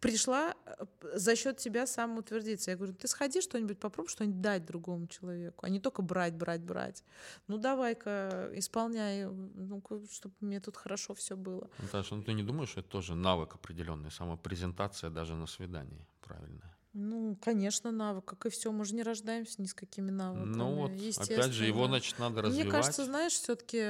Пришла э, за счет тебя самоутвердиться. Я говорю, ты сходи что-нибудь, попробуй что-нибудь дать другому человеку, а не только брать, брать, брать. Ну давай-ка, исполняй, ну, чтобы мне тут хорошо все было. Наташа, ну ты не думаешь, что это тоже навык определенный, самопрезентация даже на свидании, правильно? Ну, конечно, навык, как и все. Мы же не рождаемся ни с какими навыками. Ну вот, опять же, его, значит, надо Мне развивать. кажется, знаешь, все-таки,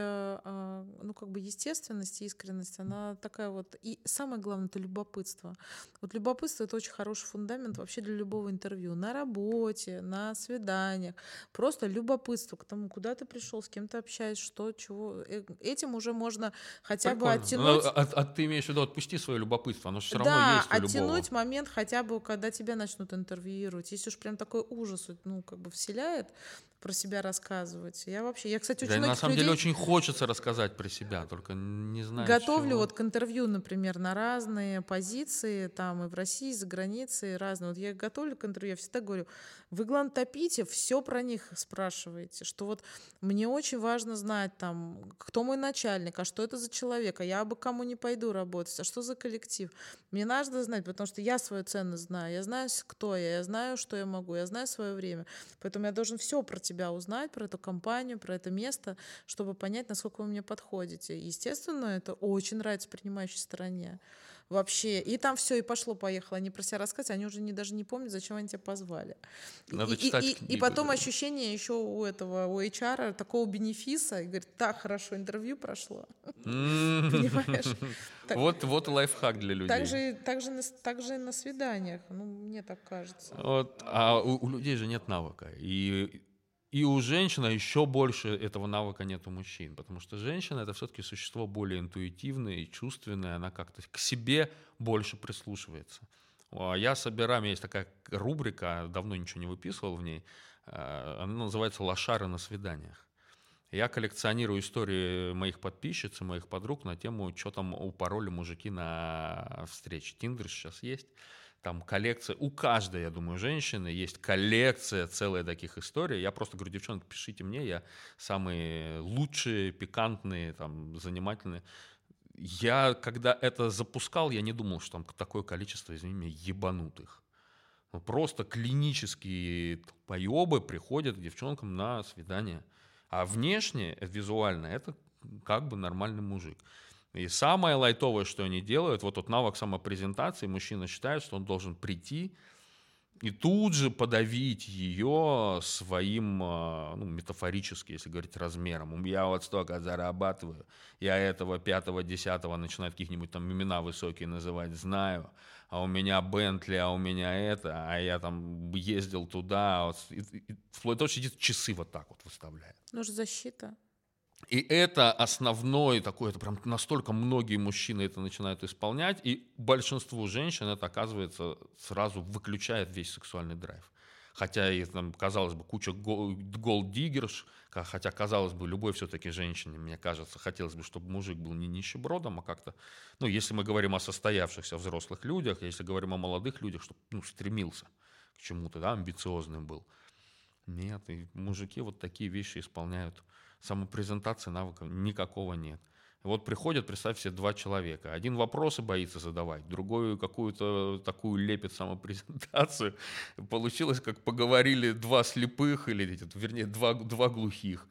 ну, как бы естественность искренность, она такая вот. И самое главное, это любопытство. Вот любопытство это очень хороший фундамент вообще для любого интервью. На работе, на свиданиях. Просто любопытство к тому, куда ты пришел, с кем ты общаешься, что, чего. Э, Этим уже можно хотя бы Прикольно. оттянуть. Ну, а, а ты имеешь в виду, отпусти свое любопытство, оно же все равно да, есть у любого. оттянуть момент хотя бы, когда тебя начнут интервьюировать. Если уж прям такой ужас, ну, как бы вселяет про себя рассказывать. Я вообще, я, кстати, очень Да, и на самом деле людей очень хочется рассказать про себя, только не знаю. готовлю чего. вот к интервью, например, на разные позиции, там и в России, и за границей, разные. Вот я готовлю к интервью, я всегда говорю, вы, главное, топите, все про них спрашиваете, что вот мне очень важно знать, там, кто мой начальник, а что это за человек, а я бы кому не пойду работать, а что за коллектив. Мне надо знать, потому что я свою ценность знаю, я знаю, кто я, я знаю, что я могу, я знаю свое время. Поэтому я должен все про тебя узнать, про эту компанию, про это место, чтобы понять, насколько вы мне подходите. Естественно, это очень нравится принимающей стороне. вообще. И там все, и пошло-поехало. Они про себя рассказывать, они уже не, даже не помнят, зачем они тебя позвали. Надо и, читать и, книгу, и потом да. ощущение еще у этого, у HR такого бенефиса, и говорит, так хорошо интервью прошло. Понимаешь? Вот, вот лайфхак для людей. Так же, так, же на, свиданиях, ну, мне так кажется. Вот, а у, у людей же нет навыка. И, и у женщин а еще больше этого навыка нет у мужчин. Потому что женщина это все-таки существо более интуитивное и чувственное. Она как-то к себе больше прислушивается. А Я собираю, у меня есть такая рубрика, давно ничего не выписывал в ней. а, Она называется «Лошары на свиданиях». Я коллекционирую истории моих подписчиц и моих подруг на тему, что там упороли мужики на встрече. Тиндер сейчас есть. Там коллекция, у каждой, я думаю, женщины есть коллекция целая таких историй. Я просто говорю, девчонки, пишите мне, я самые лучшие, пикантные, там, занимательные. Я, когда это запускал, я не думал, что там такое количество, извини меня, ебанутых. Ну, Просто клинические поебы приходят к девчонкам на свидание. А внешне, визуально, это как бы нормальный мужик. И самое лайтовое, что они делают, вот тот навык самопрезентации, мужчина считает, что он должен прийти и тут же подавить ее своим, а, ну, метафорически, если говорить, размером. Я вот столько зарабатываю, я этого пятого, десятого начинает каких-нибудь там имена высокие называть, знаю, а у меня Бентли, а у меня это, а я там ездил туда, вот, и- и- вплоть до того, что часы вот так вот выставляет. Ну же защита. И это основной такой, это прям настолько многие мужчины это начинают исполнять, и большинству женщин это, оказывается, сразу выключает весь сексуальный драйв. Хотя, и, там, казалось бы, куча голдиггерш, хотя, казалось бы, любой все-таки женщине, мне кажется, хотелось бы, чтобы мужик был не нищебродом, а как-то, ну, если мы говорим о состоявшихся взрослых людях, если говорим о молодых людях, чтобы, ну, стремился к чему-то, да, амбициозным был. Нет, и мужики вот такие вещи исполняют. Самопрезентации навыков никакого нет. Вот приходят, представь себе, два человека. Один вопросы боится задавать, другой какую-то такую лепит самопрезентацию. Получилось, как поговорили два слепых, или, вернее, два, два глухих.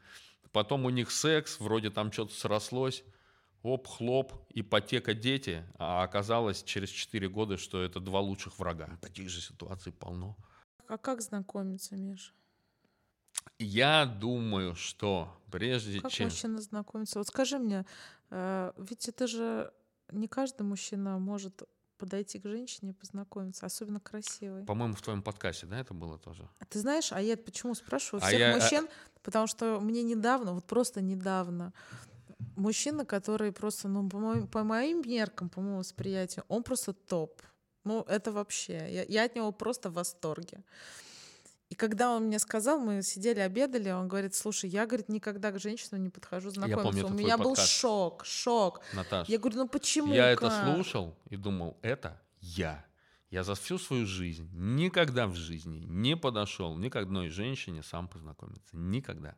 Потом у них секс, вроде там что-то срослось. Оп, хлоп, ипотека, дети. А оказалось через 4 года, что это два лучших врага. Таких же ситуаций полно. А как знакомиться, Миша? Я думаю, что прежде Как чем... мужчина знакомится? Вот скажи мне, э, ведь это же не каждый мужчина может подойти к женщине и познакомиться, особенно красивой. По-моему, в твоем подкасте, да, это было тоже? А Ты знаешь, а я почему спрашиваю А всех я- мужчин? Потому что мне недавно, вот просто недавно, мужчина, который просто, ну, по моим, по моим меркам, по моему восприятию, он просто топ. Ну, это вообще, я, я от него просто в восторге. И когда он мне сказал, мы сидели, обедали, он говорит, слушай, я, говорит, никогда к женщинам не подхожу знакомиться. помню, У меня был подкаст. шок, шок. Наташа, Я говорю, ну почему? я это как?» слушал и думал, это я. Я за всю свою жизнь никогда в жизни не подошел ни к одной женщине сам познакомиться. Никогда.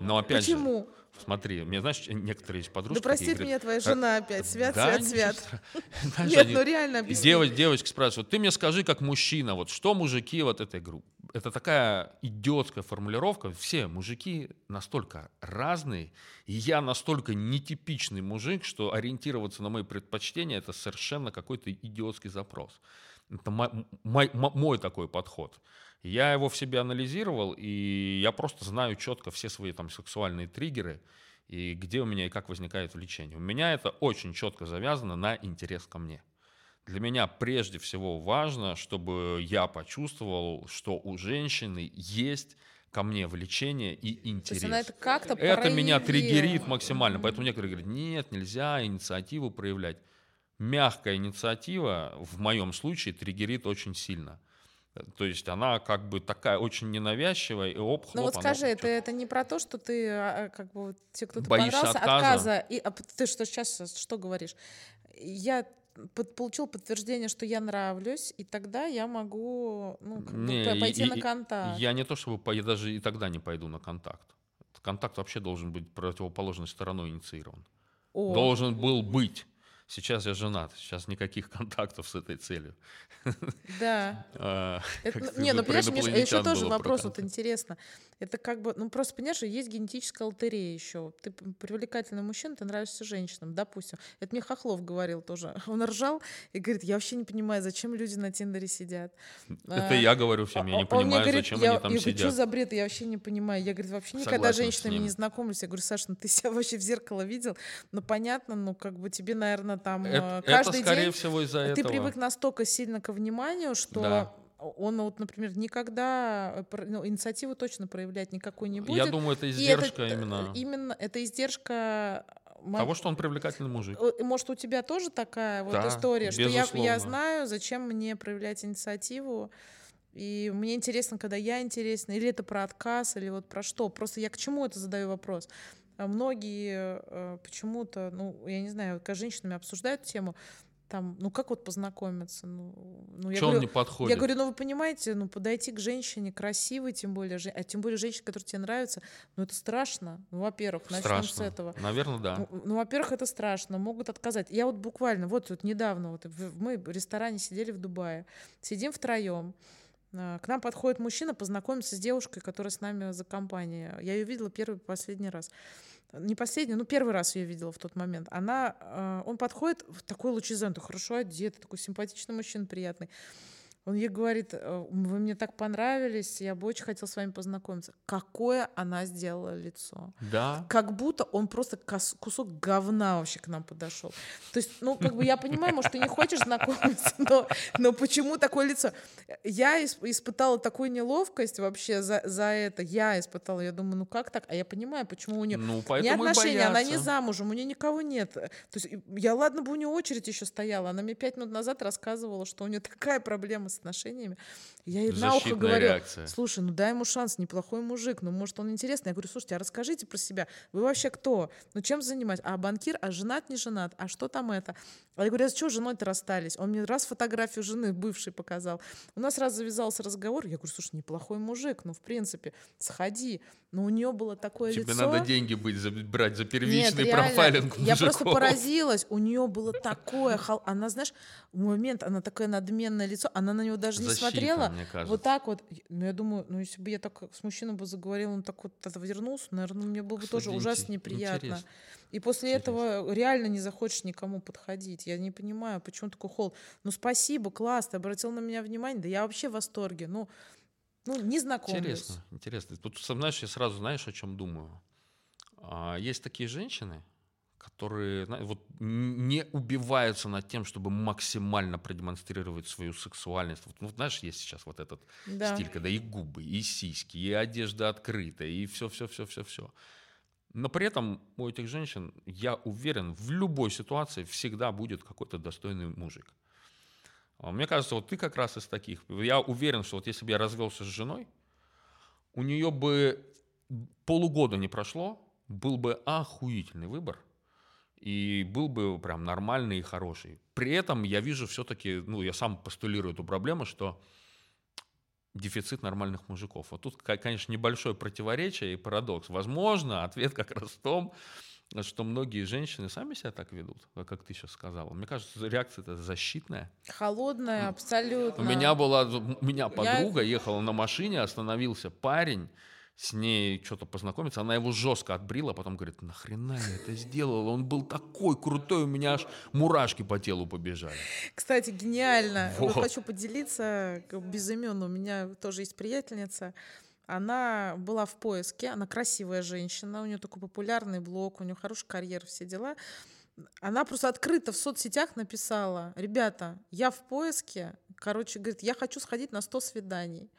Но опять же, Почему? смотри, мне, знаешь, некоторые есть подружки. Да простит меня твоя жена опять. Свят, «Да, свят, свят. страшного». Знаешь, Нет, они- ну реально объясни. Девоч- девочки спрашивают, ты мне скажи, как мужчина, вот что мужики вот этой группы? Это такая идиотская формулировка. Все мужики настолько разные, и я настолько нетипичный мужик, что ориентироваться на мои предпочтения это совершенно какой-то идиотский запрос. Это мо- мой, мо- мой такой подход. Я его в себе анализировал, и я просто знаю четко все свои там сексуальные триггеры, и где у меня и как возникает влечение. У меня это очень четко завязано на интерес ко мне. Для меня прежде всего важно, чтобы я почувствовал, что у женщины есть ко мне влечение и То интерес. есть она это как-то Это меня триггерит максимально. Поэтому некоторые говорят, нет, нельзя инициативу проявлять. Мягкая инициатива в моем случае триггерит очень сильно. То есть она как бы такая очень ненавязчивая, и оп, хлоп, Ну вот скажи, это, это не про то, что ты а, как бы вот тебе кто-то Боишься понравился, отказа? отказа. И, а ты что сейчас что говоришь? Я под- получил подтверждение, что я нравлюсь, и тогда я могу ну, как Не, пойти и- на контакт. Я не то чтобы я даже и тогда не пойду на контакт. Контакт вообще должен быть противоположной стороной инициирован. О, Должен был быть Сейчас я женат, сейчас никаких контактов с этой целью. Да. А, ну, не, ну понимаешь, Миша, еще тоже вопрос вот интересно. Это как бы, ну просто понимаешь, есть генетическая лотерея еще. Ты привлекательный мужчина, ты нравишься женщинам, допустим. Это мне Хохлов говорил тоже. Он ржал и говорит, я вообще не понимаю, зачем люди на Тиндере сидят. Это А, я говорю всем, я не мне понимаю, зачем я, они там я говорю, что сидят. за бред, я вообще не понимаю. Я, говорит, вообще никогда с женщинами не знакомлюсь. Я говорю, Саша, ну ты себя вообще в зеркало видел? Ну понятно, ну как бы тебе, наверное, там Это, э, это, каждый скорее день всего, из-за ты этого. привык настолько сильно ко вниманию, что Да. он, вот, например, никогда э, ну, инициативу точно проявлять никакой не будет. Я думаю, это И это, издержка э, именно Именно это издержка того, что он привлекательный мужик. Может, у тебя тоже такая вот Да, история, что я, я знаю, зачем мне проявлять инициативу, и мне интересно, когда я интересна, или это про отказ, или вот про что. Просто я к чему это задаю вопрос. А Многие э, почему-то, ну, я не знаю, когда с женщинами обсуждают тему, там, ну как вот познакомиться? Ну, ну я Что он говорю, не подходит? я говорю, ну вы понимаете, ну подойти к женщине красивой, тем более, а тем более женщине, которая тебе нравится, ну это страшно. Ну, во-первых, начнем с Страшно. этого. Наверное, да. Ну, ну, во-первых, это страшно, могут отказать. Я вот буквально, вот, вот недавно, вот, мы в ресторане сидели в Дубае, сидим втроем, к нам подходит мужчина познакомиться с девушкой, которая с нами за компанией. Я ее видела первый последний раз. Не последний, ну первый раз ее видела в тот момент. Она, э, он подходит в такой лучезанный, хорошо одетый, такой симпатичный мужчина, приятный. Он ей говорит, «Э, вы мне так понравились, я бы очень хотел с вами познакомиться. Какое она сделала лицо Да. как будто он просто кусок говна вообще к нам подошел. То есть, ну, как бы я понимаю, может, ты не хочешь знакомиться, но, но почему такое лицо? Я ис- испытала такую неловкость вообще за, за это. Я испытала, я думаю, ну как так? А я понимаю, почему у нее Ну, и отношения, она не замужем, у нее никого нет. То есть я, ладно бы у нее очередь еще стояла, она мне пять минут назад рассказывала, что у нее такая проблема с отношениями. Я ей на ухо говорю, реакция. слушай, ну дай ему шанс, неплохой мужик, ну может он интересный. Я говорю, слушайте, а расскажите про себя, вы вообще кто? Ну чем занимаетесь? А банкир, а женат, не женат? А что там это? А я говорю, а с чего женой-то расстались? Он мне раз фотографию жены бывшей показал. У нас раз завязался разговор, я говорю, слушай, неплохой мужик, ну в принципе, сходи. Но у нее было такое Тебе лицо. надо деньги быть, за- брать за Нет, первичный реально, профайлинг Я просто поразилась. У нее было такое... хол- Она, знаешь, в момент, она такое надменное лицо, она на него даже не Защита, смотрела. мне кажется. Вот так вот. Ну, я думаю, ну, если бы я так с мужчиной бы заговорила, он так вот отвернулся, наверное, мне было бы тоже Кстати, ужасно инте- неприятно. интересно. И после Интересно. этого реально не захочешь никому подходить. Я не понимаю, почему такой холод. Ну, спасибо, класс, ты обратил на меня внимание. Да я вообще в восторге. Ну, ну не знакомлюсь. Интересно, интересно. Тут, знаешь, я сразу, знаешь, о чем думаю? А, есть такие женщины, которые вот не убиваются над тем, чтобы максимально продемонстрировать свою сексуальность. Вот, ну, знаешь, есть сейчас вот этот Да. стиль, когда и губы, и сиськи, и одежда открыта, и все, все, все, все, все. Но при этом у этих женщин, я уверен, в любой ситуации всегда будет какой-то достойный мужик. А Мне кажется, вот ты как раз из таких. Я уверен, что вот если бы я развелся с женой, у нее бы полугода не прошло, был бы охуительный выбор. И был бы прям нормальный и хороший. При этом я вижу все-таки, ну, я сам постулирую эту проблему, что дефицит нормальных мужиков. Вот тут, конечно, небольшое противоречие и парадокс. Возможно, ответ как раз в том, что многие женщины сами себя так ведут, как как ты сейчас сказала. Мне кажется, реакция это защитная. Холодная, абсолютно. У меня была, у меня подруга ехала на машине, остановился парень, с ней что-то познакомиться, она его жестко отбрила, потом говорит, нахрена я это сделала, он был такой крутой, у меня аж мурашки по телу побежали. Кстати, гениально. Вот Вот. хочу поделиться без имен. У меня тоже есть приятельница. Она была в поиске, она красивая женщина, у нее такой популярный блог, у нее хорошая карьера, все дела. Она просто открыто в соцсетях написала, ребята, я в поиске, короче, говорит, я хочу сходить на 100 свиданий.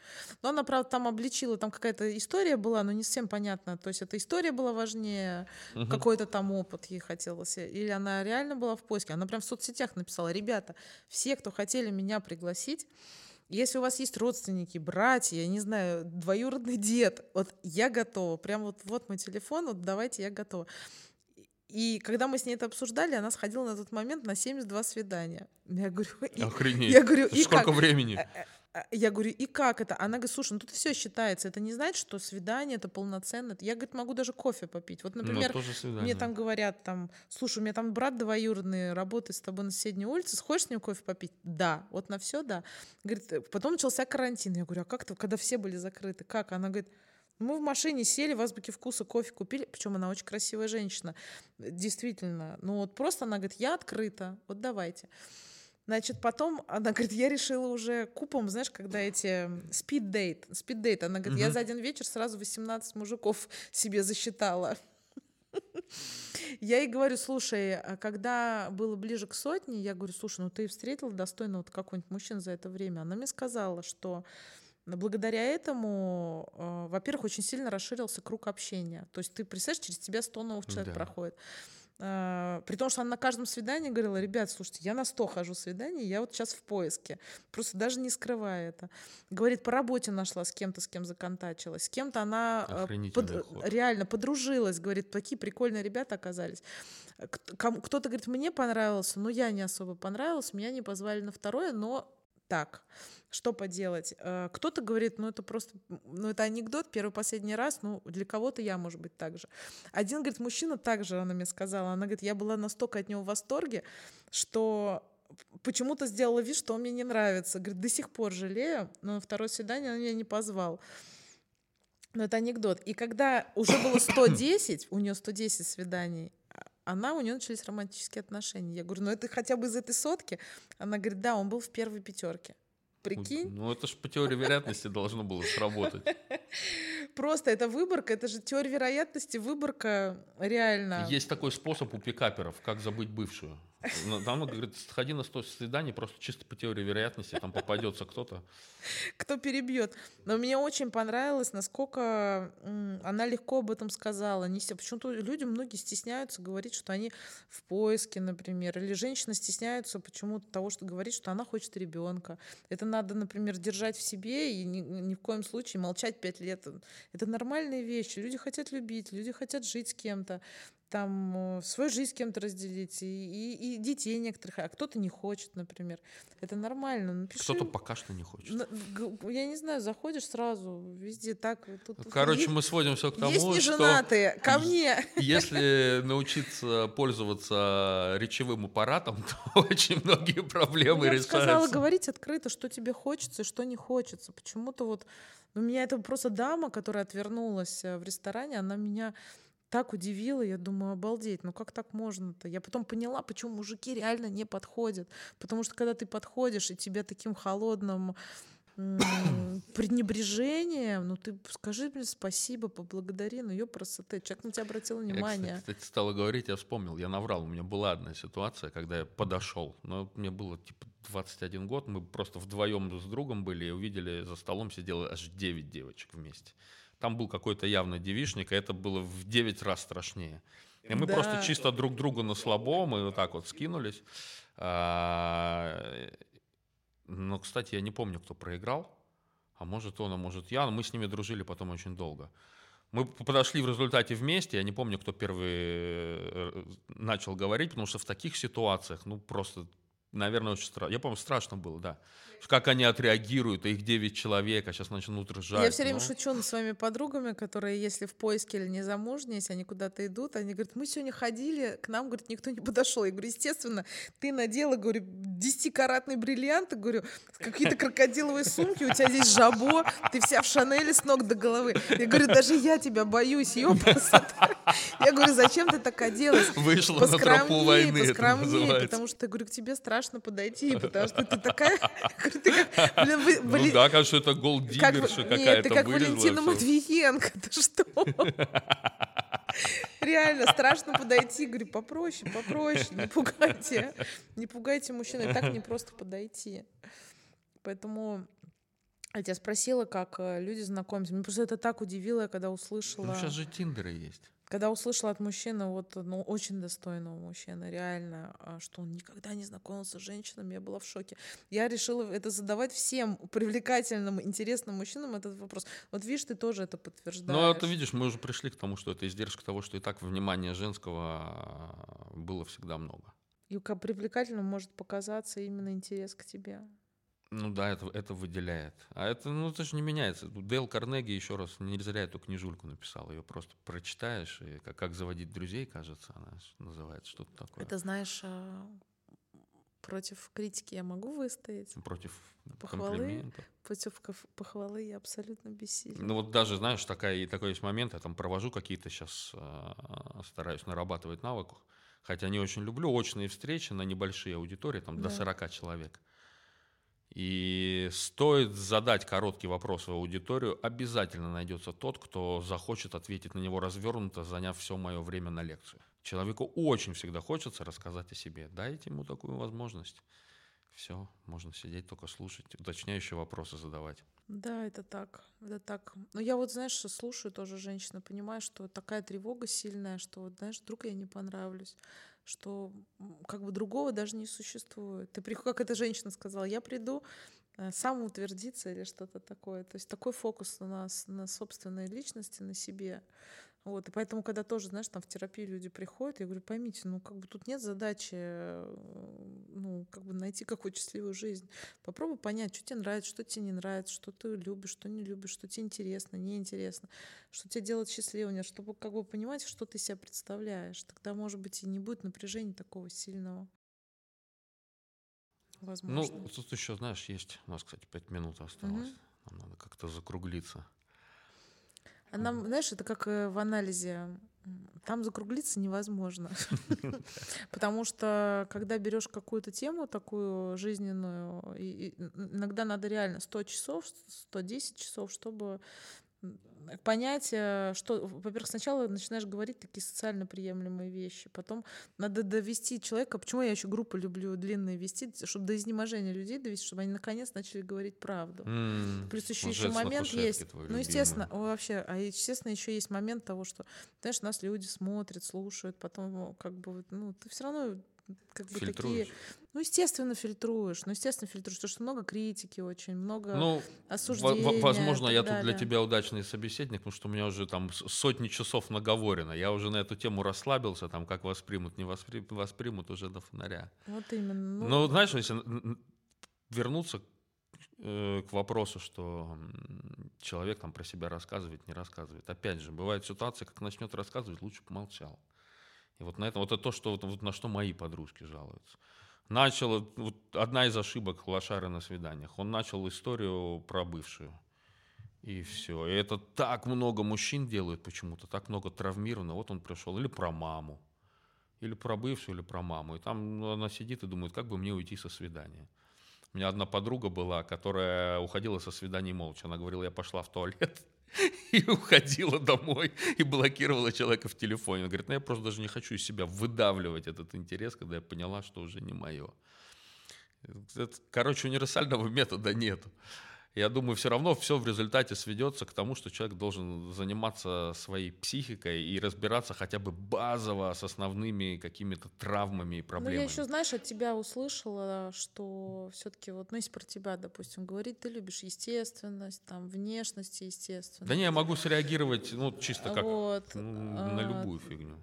Но она, правда, там обличила, там какая-то история была, но не всем понятно, то есть эта история была важнее, Мгм. какой-то там опыт ей хотелось, или она реально была в поиске. Она прям в соцсетях написала, ребята, все, кто хотели меня пригласить, если у вас есть родственники, братья, я не знаю, двоюродный дед, вот я готова. Прям вот, вот мой телефон, вот давайте, я готова. И когда мы с ней это обсуждали, она сходила на тот момент на 72 свидания. Я говорю, и- Охренеть. я говорю, и сколько как? времени? А, я говорю, и как это? Она говорит, слушай, ну тут все считается. Это не значит, что свидание это полноценно. Я, говорит, могу даже кофе попить. Вот, Ну, например, мне там говорят, там, слушай, у меня там брат двоюродный работает с тобой на соседней улице, сходишь с ним кофе попить? Да. Вот на все, да. Говорит, «Э, потом начался карантин. Я говорю, а как то когда все были закрыты? Как? Она говорит, мы в машине сели, в азбуке вкуса кофе купили. Причем она очень красивая женщина. Действительно. Ну вот просто она говорит, я открыта. Вот давайте. Значит, потом она говорит, я решила уже купом, знаешь, когда эти спид-дейт, спид-дейт, она говорит, я за один вечер сразу 18 мужиков себе засчитала. Я ей говорю, слушай, а когда было ближе к сотне, я говорю, слушай, ну ты встретила достойного какого-нибудь мужчину за это время? Она мне сказала, что благодаря этому, э, во-первых, очень сильно расширился круг общения. То есть ты, представляешь, через тебя 100 новых человек Да. проходит. А, При том, что она на каждом свидании говорила, ребят, слушайте, я на 100 хожу свиданий, я вот сейчас в поиске. Просто даже не скрывая это. Говорит, по работе нашла с кем-то, с кем законтачилась. С кем-то она Охренительный под- ход. реально подружилась. Говорит, такие прикольные ребята оказались. Кто-то говорит, мне понравился, но я не особо понравилась. Меня не позвали на второе, но так. Что поделать? Э, Кто-то говорит, ну это просто, ну это анекдот, первый последний раз, ну для кого-то я, может быть, так же. Один, говорит, мужчина также, она мне сказала, она говорит, я была настолько от него в восторге, что почему-то сделала вид, что он мне не нравится. Говорит, до сих пор жалею, но на второе свидание он меня не позвал. Но это анекдот. И когда уже было 110, у нее 110 свиданий, она, у нее начались романтические отношения. Я говорю, ну это хотя бы из этой сотки? Она говорит, да, он был в первой пятерке. Прикинь? Ну, это же по теории вероятности должно было сработать. Просто это выборка, это же теория вероятности, выборка реально. Есть такой способ у пикаперов, как забыть бывшую. Ну, Там, говорит, сходи на 100 свиданий, просто чисто по теории вероятности, там попадется кто-то. кто перебьет. Но мне очень понравилось, насколько она легко об этом сказала. Не Почему-то люди многие стесняются говорить, что они в поиске, например, или женщины стесняются почему-то того, что говорит, что она хочет ребенка. Это надо, например, держать в себе и ни, ни в коем случае молчать пять лет. Это нормальные вещи. Люди хотят любить, люди хотят жить с кем-то там э, свою жизнь с кем-то разделить, и, и- и детей некоторых, а кто-то не хочет, например. Это нормально. Напиши Кто-то пока что не хочет. Я не знаю, заходишь сразу, везде так. тут- Короче, есть- мы сводим все к тому, есть что неженатые, ко мне. если научиться пользоваться речевым аппаратом, то очень многие проблемы Я бы сказала решаются. говорить открыто, что тебе хочется и что не хочется. Почему-то вот... У меня это просто дама, которая отвернулась э, в ресторане, она меня так удивила, я думаю, обалдеть, ну как так можно-то? Я потом поняла, почему мужики реально не подходят. Потому что когда ты подходишь, и тебя таким холодным пренебрежением, ну ты скажи мне спасибо, поблагодари, ну ее красоты. Человек на тебя обратил Я, внимание. кстати, кстати, стала говорить, я вспомнил, я наврал. У меня была одна ситуация, когда я подошел. Но мне было типа 21 год, мы просто вдвоем с другом были и увидели, за столом сидело аж 9 девочек вместе. Там был какой-то явно девишник, и это было в 9 раз страшнее. И мы Да. просто чисто друг другу на слабо, мы вот так вот скинулись. А, Но, кстати, я не помню, кто проиграл. А может он, а может я. Но мы с ними дружили потом очень долго. Мы подошли в результате вместе. Я не помню, кто первый э, начал говорить, потому что в таких ситуациях, ну, просто, наверное, очень страшно. Я помню, страшно было, да. Как они отреагируют, их 9 человек, а сейчас начнут ржать. Я все время ну. шучу над своими подругами, которые, если в поиске или не замужние, если они куда-то идут, они говорят, мы сегодня ходили, к нам, говорит, никто не подошел. Я говорю, естественно, ты надела, говорю, 10-каратный бриллиант, говорю, какие-то крокодиловые сумки, у тебя здесь жабо, ты вся в Шанели с ног до головы. Я говорю, даже я тебя боюсь, ёпрст. Я говорю, зачем ты так оделась? Вышла на тропу войны, поскромнее, потому что, говорю, к тебе страшно подойти, потому что ты такая, говорю, ты как, блин, вы- Ну да, кажется, это как, голддиггерша нет, какая-то ты как Валентина. Матвиенко, ты что? Реально, страшно подойти. Говорю, попроще, попроще, не пугайте. Не пугайте мужчин, и так не просто подойти. Поэтому я тебя спросила, как э, люди знакомятся. Мне просто это так удивило, я когда услышала. Ну, сейчас же тиндеры есть. Когда услышала от мужчины, вот, ну, очень достойного мужчины, реально, а, что он никогда не знакомился с женщинами, я была в шоке. Я решила это задавать всем привлекательным, интересным мужчинам этот вопрос. Вот видишь, ты тоже это подтверждаешь. Ну, это видишь, мы уже пришли к тому, что это издержка того, что и так внимания женского а, было всегда много. И как привлекательным может показаться именно интерес к тебе. Ну да, это, это выделяет. А это, ну, это же не меняется. Дейл Карнеги, еще раз, не зря эту книжульку написал. Ее просто прочитаешь, и как, как заводить друзей, кажется, она называется, что-то такое. Это, знаешь, а, против критики я могу выстоять. Против Похвалы, против похвалы я абсолютно бессильна. Ну вот даже, знаешь, такая, и такой есть момент, я там провожу какие-то сейчас, стараюсь нарабатывать навык, хотя не очень люблю очные встречи на небольшие аудитории, там до Да. 40 человек. И стоит задать короткий вопрос в аудиторию, обязательно найдется тот, кто захочет ответить на него развернуто, заняв все мое время на лекцию. Человеку очень всегда хочется рассказать о себе. Дайте ему такую возможность. Все, можно сидеть, только слушать, уточняющие вопросы задавать. Да, это так, это так. Но я вот, знаешь, слушаю тоже женщину, понимаю, что такая тревога сильная, что, вот, знаешь, вдруг я не понравлюсь, что как бы другого даже не существует. Ты как эта женщина сказала, я приду э, самоутвердиться или что-то такое. То есть такой фокус на, нас, на собственной личности, на себе. Вот, и поэтому, когда тоже, знаешь, там в терапию люди приходят, я говорю, поймите, ну, как бы тут нет задачи, э, ну, как бы найти какую-то счастливую жизнь. Попробуй понять, что тебе нравится, что тебе не нравится, что ты любишь, что не любишь, что тебе интересно, неинтересно, что тебе делает счастливым, чтобы как бы понимать, что ты себя представляешь. Тогда, может быть, и не будет напряжения такого сильного. Возможно. Ну, тут еще, знаешь, есть, у нас, кстати, пять минут осталось. Мгм. Нам надо как-то закруглиться. Нам, знаешь, это как э, в анализе. Там закруглиться невозможно. Потому что, когда берешь какую-то тему такую жизненную, иногда надо реально 100 часов, 110 часов, чтобы понять, э, что, во-первых, сначала начинаешь говорить такие социально приемлемые вещи, потом надо довести человека, почему я еще группы люблю длинные вести, чтобы до изнеможения людей довести, чтобы они наконец начали говорить правду. М, Плюс еще еще момент есть. Ну, естественно, вообще, а естественно, еще есть момент того, что, знаешь, нас люди смотрят, слушают, потом, как бы, ну, ты все равно как бы Фильтруешь. такие, ну, естественно, фильтруешь, ну, естественно, фильтруешь, потому что много критики очень, много Ну, осуждения. во- возможно, я так тут для далее. тебя удачный собеседник, потому что у меня уже там сотни часов наговорено. Я уже на эту тему расслабился, там как воспримут, не воспри- воспримут уже до фонаря. Вот именно. Ну, Ну, знаешь, если вернуться э, к вопросу, что человек там про себя рассказывает, не рассказывает. Опять же, бывает ситуация, как начнет рассказывать, лучше помолчал. Вот на этом, вот это то, что вот, вот на что мои подружки жалуются. Начал, вот одна из ошибок лошары на свиданиях, он начал историю про бывшую. И все. И это так много мужчин делают почему-то, так много травмированных. Вот он пришел. Или про маму. Или про бывшую, или про маму. И там ну, она сидит и думает, как бы мне уйти со свидания. У меня одна подруга была, которая уходила со свиданий молча. Она говорила, я пошла в туалет и уходила домой и блокировала человека в телефоне. Она говорит, ну я просто даже не хочу из себя выдавливать этот интерес, когда я поняла, что уже не мое. Короче, универсального метода нету. Я думаю, все равно все в результате сведется к тому, что человек должен заниматься своей психикой и разбираться хотя бы базово с основными какими-то травмами и Ну, проблемами. я еще, знаешь, от тебя услышала, что все-таки вот, ну, если про тебя, допустим, говорить, ты любишь естественность, там, внешность и естественность. Да не, я могу среагировать, ну, чисто как Вот, ну, на а, любую фигню.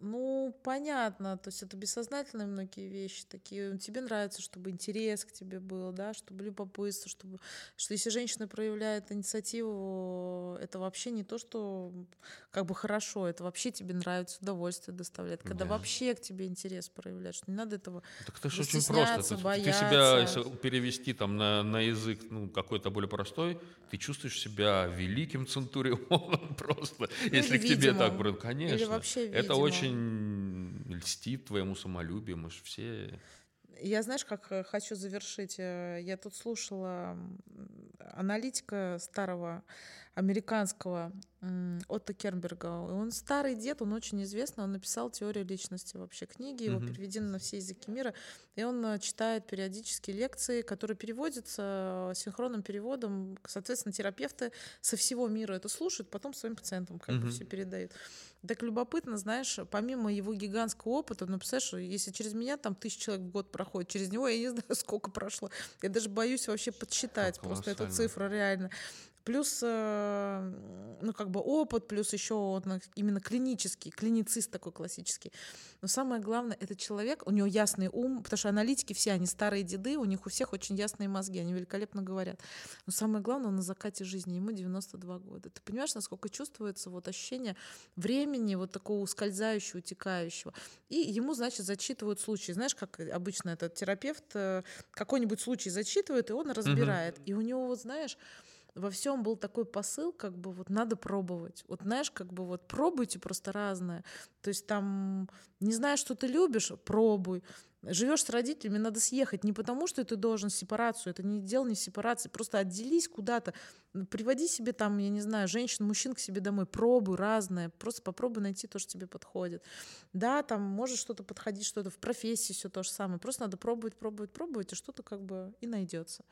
Ну, понятно, то есть это бессознательные многие вещи такие. Тебе нравится, чтобы интерес к тебе был, да, чтобы любопытство, чтобы... Что если женщина проявляет инициативу, это вообще не то, что как бы хорошо, это вообще тебе нравится, удовольствие доставляет. Когда Да. вообще к тебе интерес проявляет, что не надо этого... Так это же очень просто. стесняться, Ты, себя, бояться. если перевести там на, на язык ну, какой-то более простой, ты чувствуешь себя великим центурионом просто. если к или тебе так, конечно. Или вообще это видимым. Очень льстит твоему самолюбию, мы же все... Я, знаешь, как э, хочу завершить? Э, Я тут слушала аналитика старого американского Отто Кернберга. Он старый дед, он очень известный, он написал теорию личности вообще книги, его Мгм. переведены на все языки мира, и он э, читает периодически лекции, которые переводятся э, синхронным переводом, соответственно, терапевты со всего мира это слушают, потом своим пациентам как бы Мгм. все передают. Так любопытно, знаешь, помимо его гигантского опыта, ну, представляешь, если через меня там тысяч человек в год проходит, через него я не знаю, сколько прошло. Я даже боюсь вообще подсчитать просто эту цифру реально. Плюс, э, ну, как бы опыт, плюс еще именно клинический, клиницист такой классический. Но самое главное, это человек, у него ясный ум, потому что аналитики все, они старые деды, у них у всех очень ясные мозги, они великолепно говорят. Но самое главное, он на закате жизни, ему 92 года. Ты понимаешь, насколько чувствуется вот ощущение времени, вот такого ускользающего, утекающего. И ему, значит, зачитывают случаи. Знаешь, как обычно этот терапевт э, какой-нибудь случай зачитывает, и он разбирает. Угу. И у него, вот знаешь, во всем был такой посыл, как бы вот надо пробовать. Вот знаешь, как бы вот пробуйте просто разное. То есть там, не знаю, что ты любишь, пробуй. Живешь с родителями, надо съехать не потому, что ты должен сепарацию, это не дело не сепарации, просто отделись куда-то, приводи себе там, я не знаю, женщин, мужчин к себе домой, пробуй разное, просто попробуй найти то, что тебе подходит. Да, там может что-то подходить, что-то в профессии все то же самое, просто надо пробовать, пробовать, пробовать, и что-то как бы и найдется.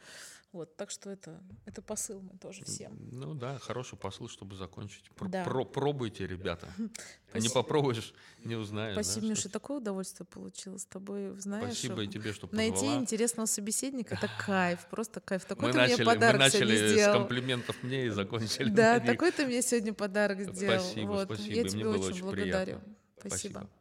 Вот, так что это, это посыл мы тоже всем. Ну да, хороший посыл, чтобы закончить. Про, да. про, пробуйте, ребята. А не попробуешь, не узнаешь. Спасибо, Миша, такое удовольствие получилось с тобой. Знаешь, Спасибо и тебе, что позвала. Найти интересного собеседника — это кайф, просто кайф. Такой мы ты начали, мне подарок мы начали сделал. с комплиментов мне и закончили Да, такой ты мне сегодня подарок сделал. Спасибо, вот. спасибо. Я тебе мне очень очень благодарю. Приятно. Спасибо. спасибо.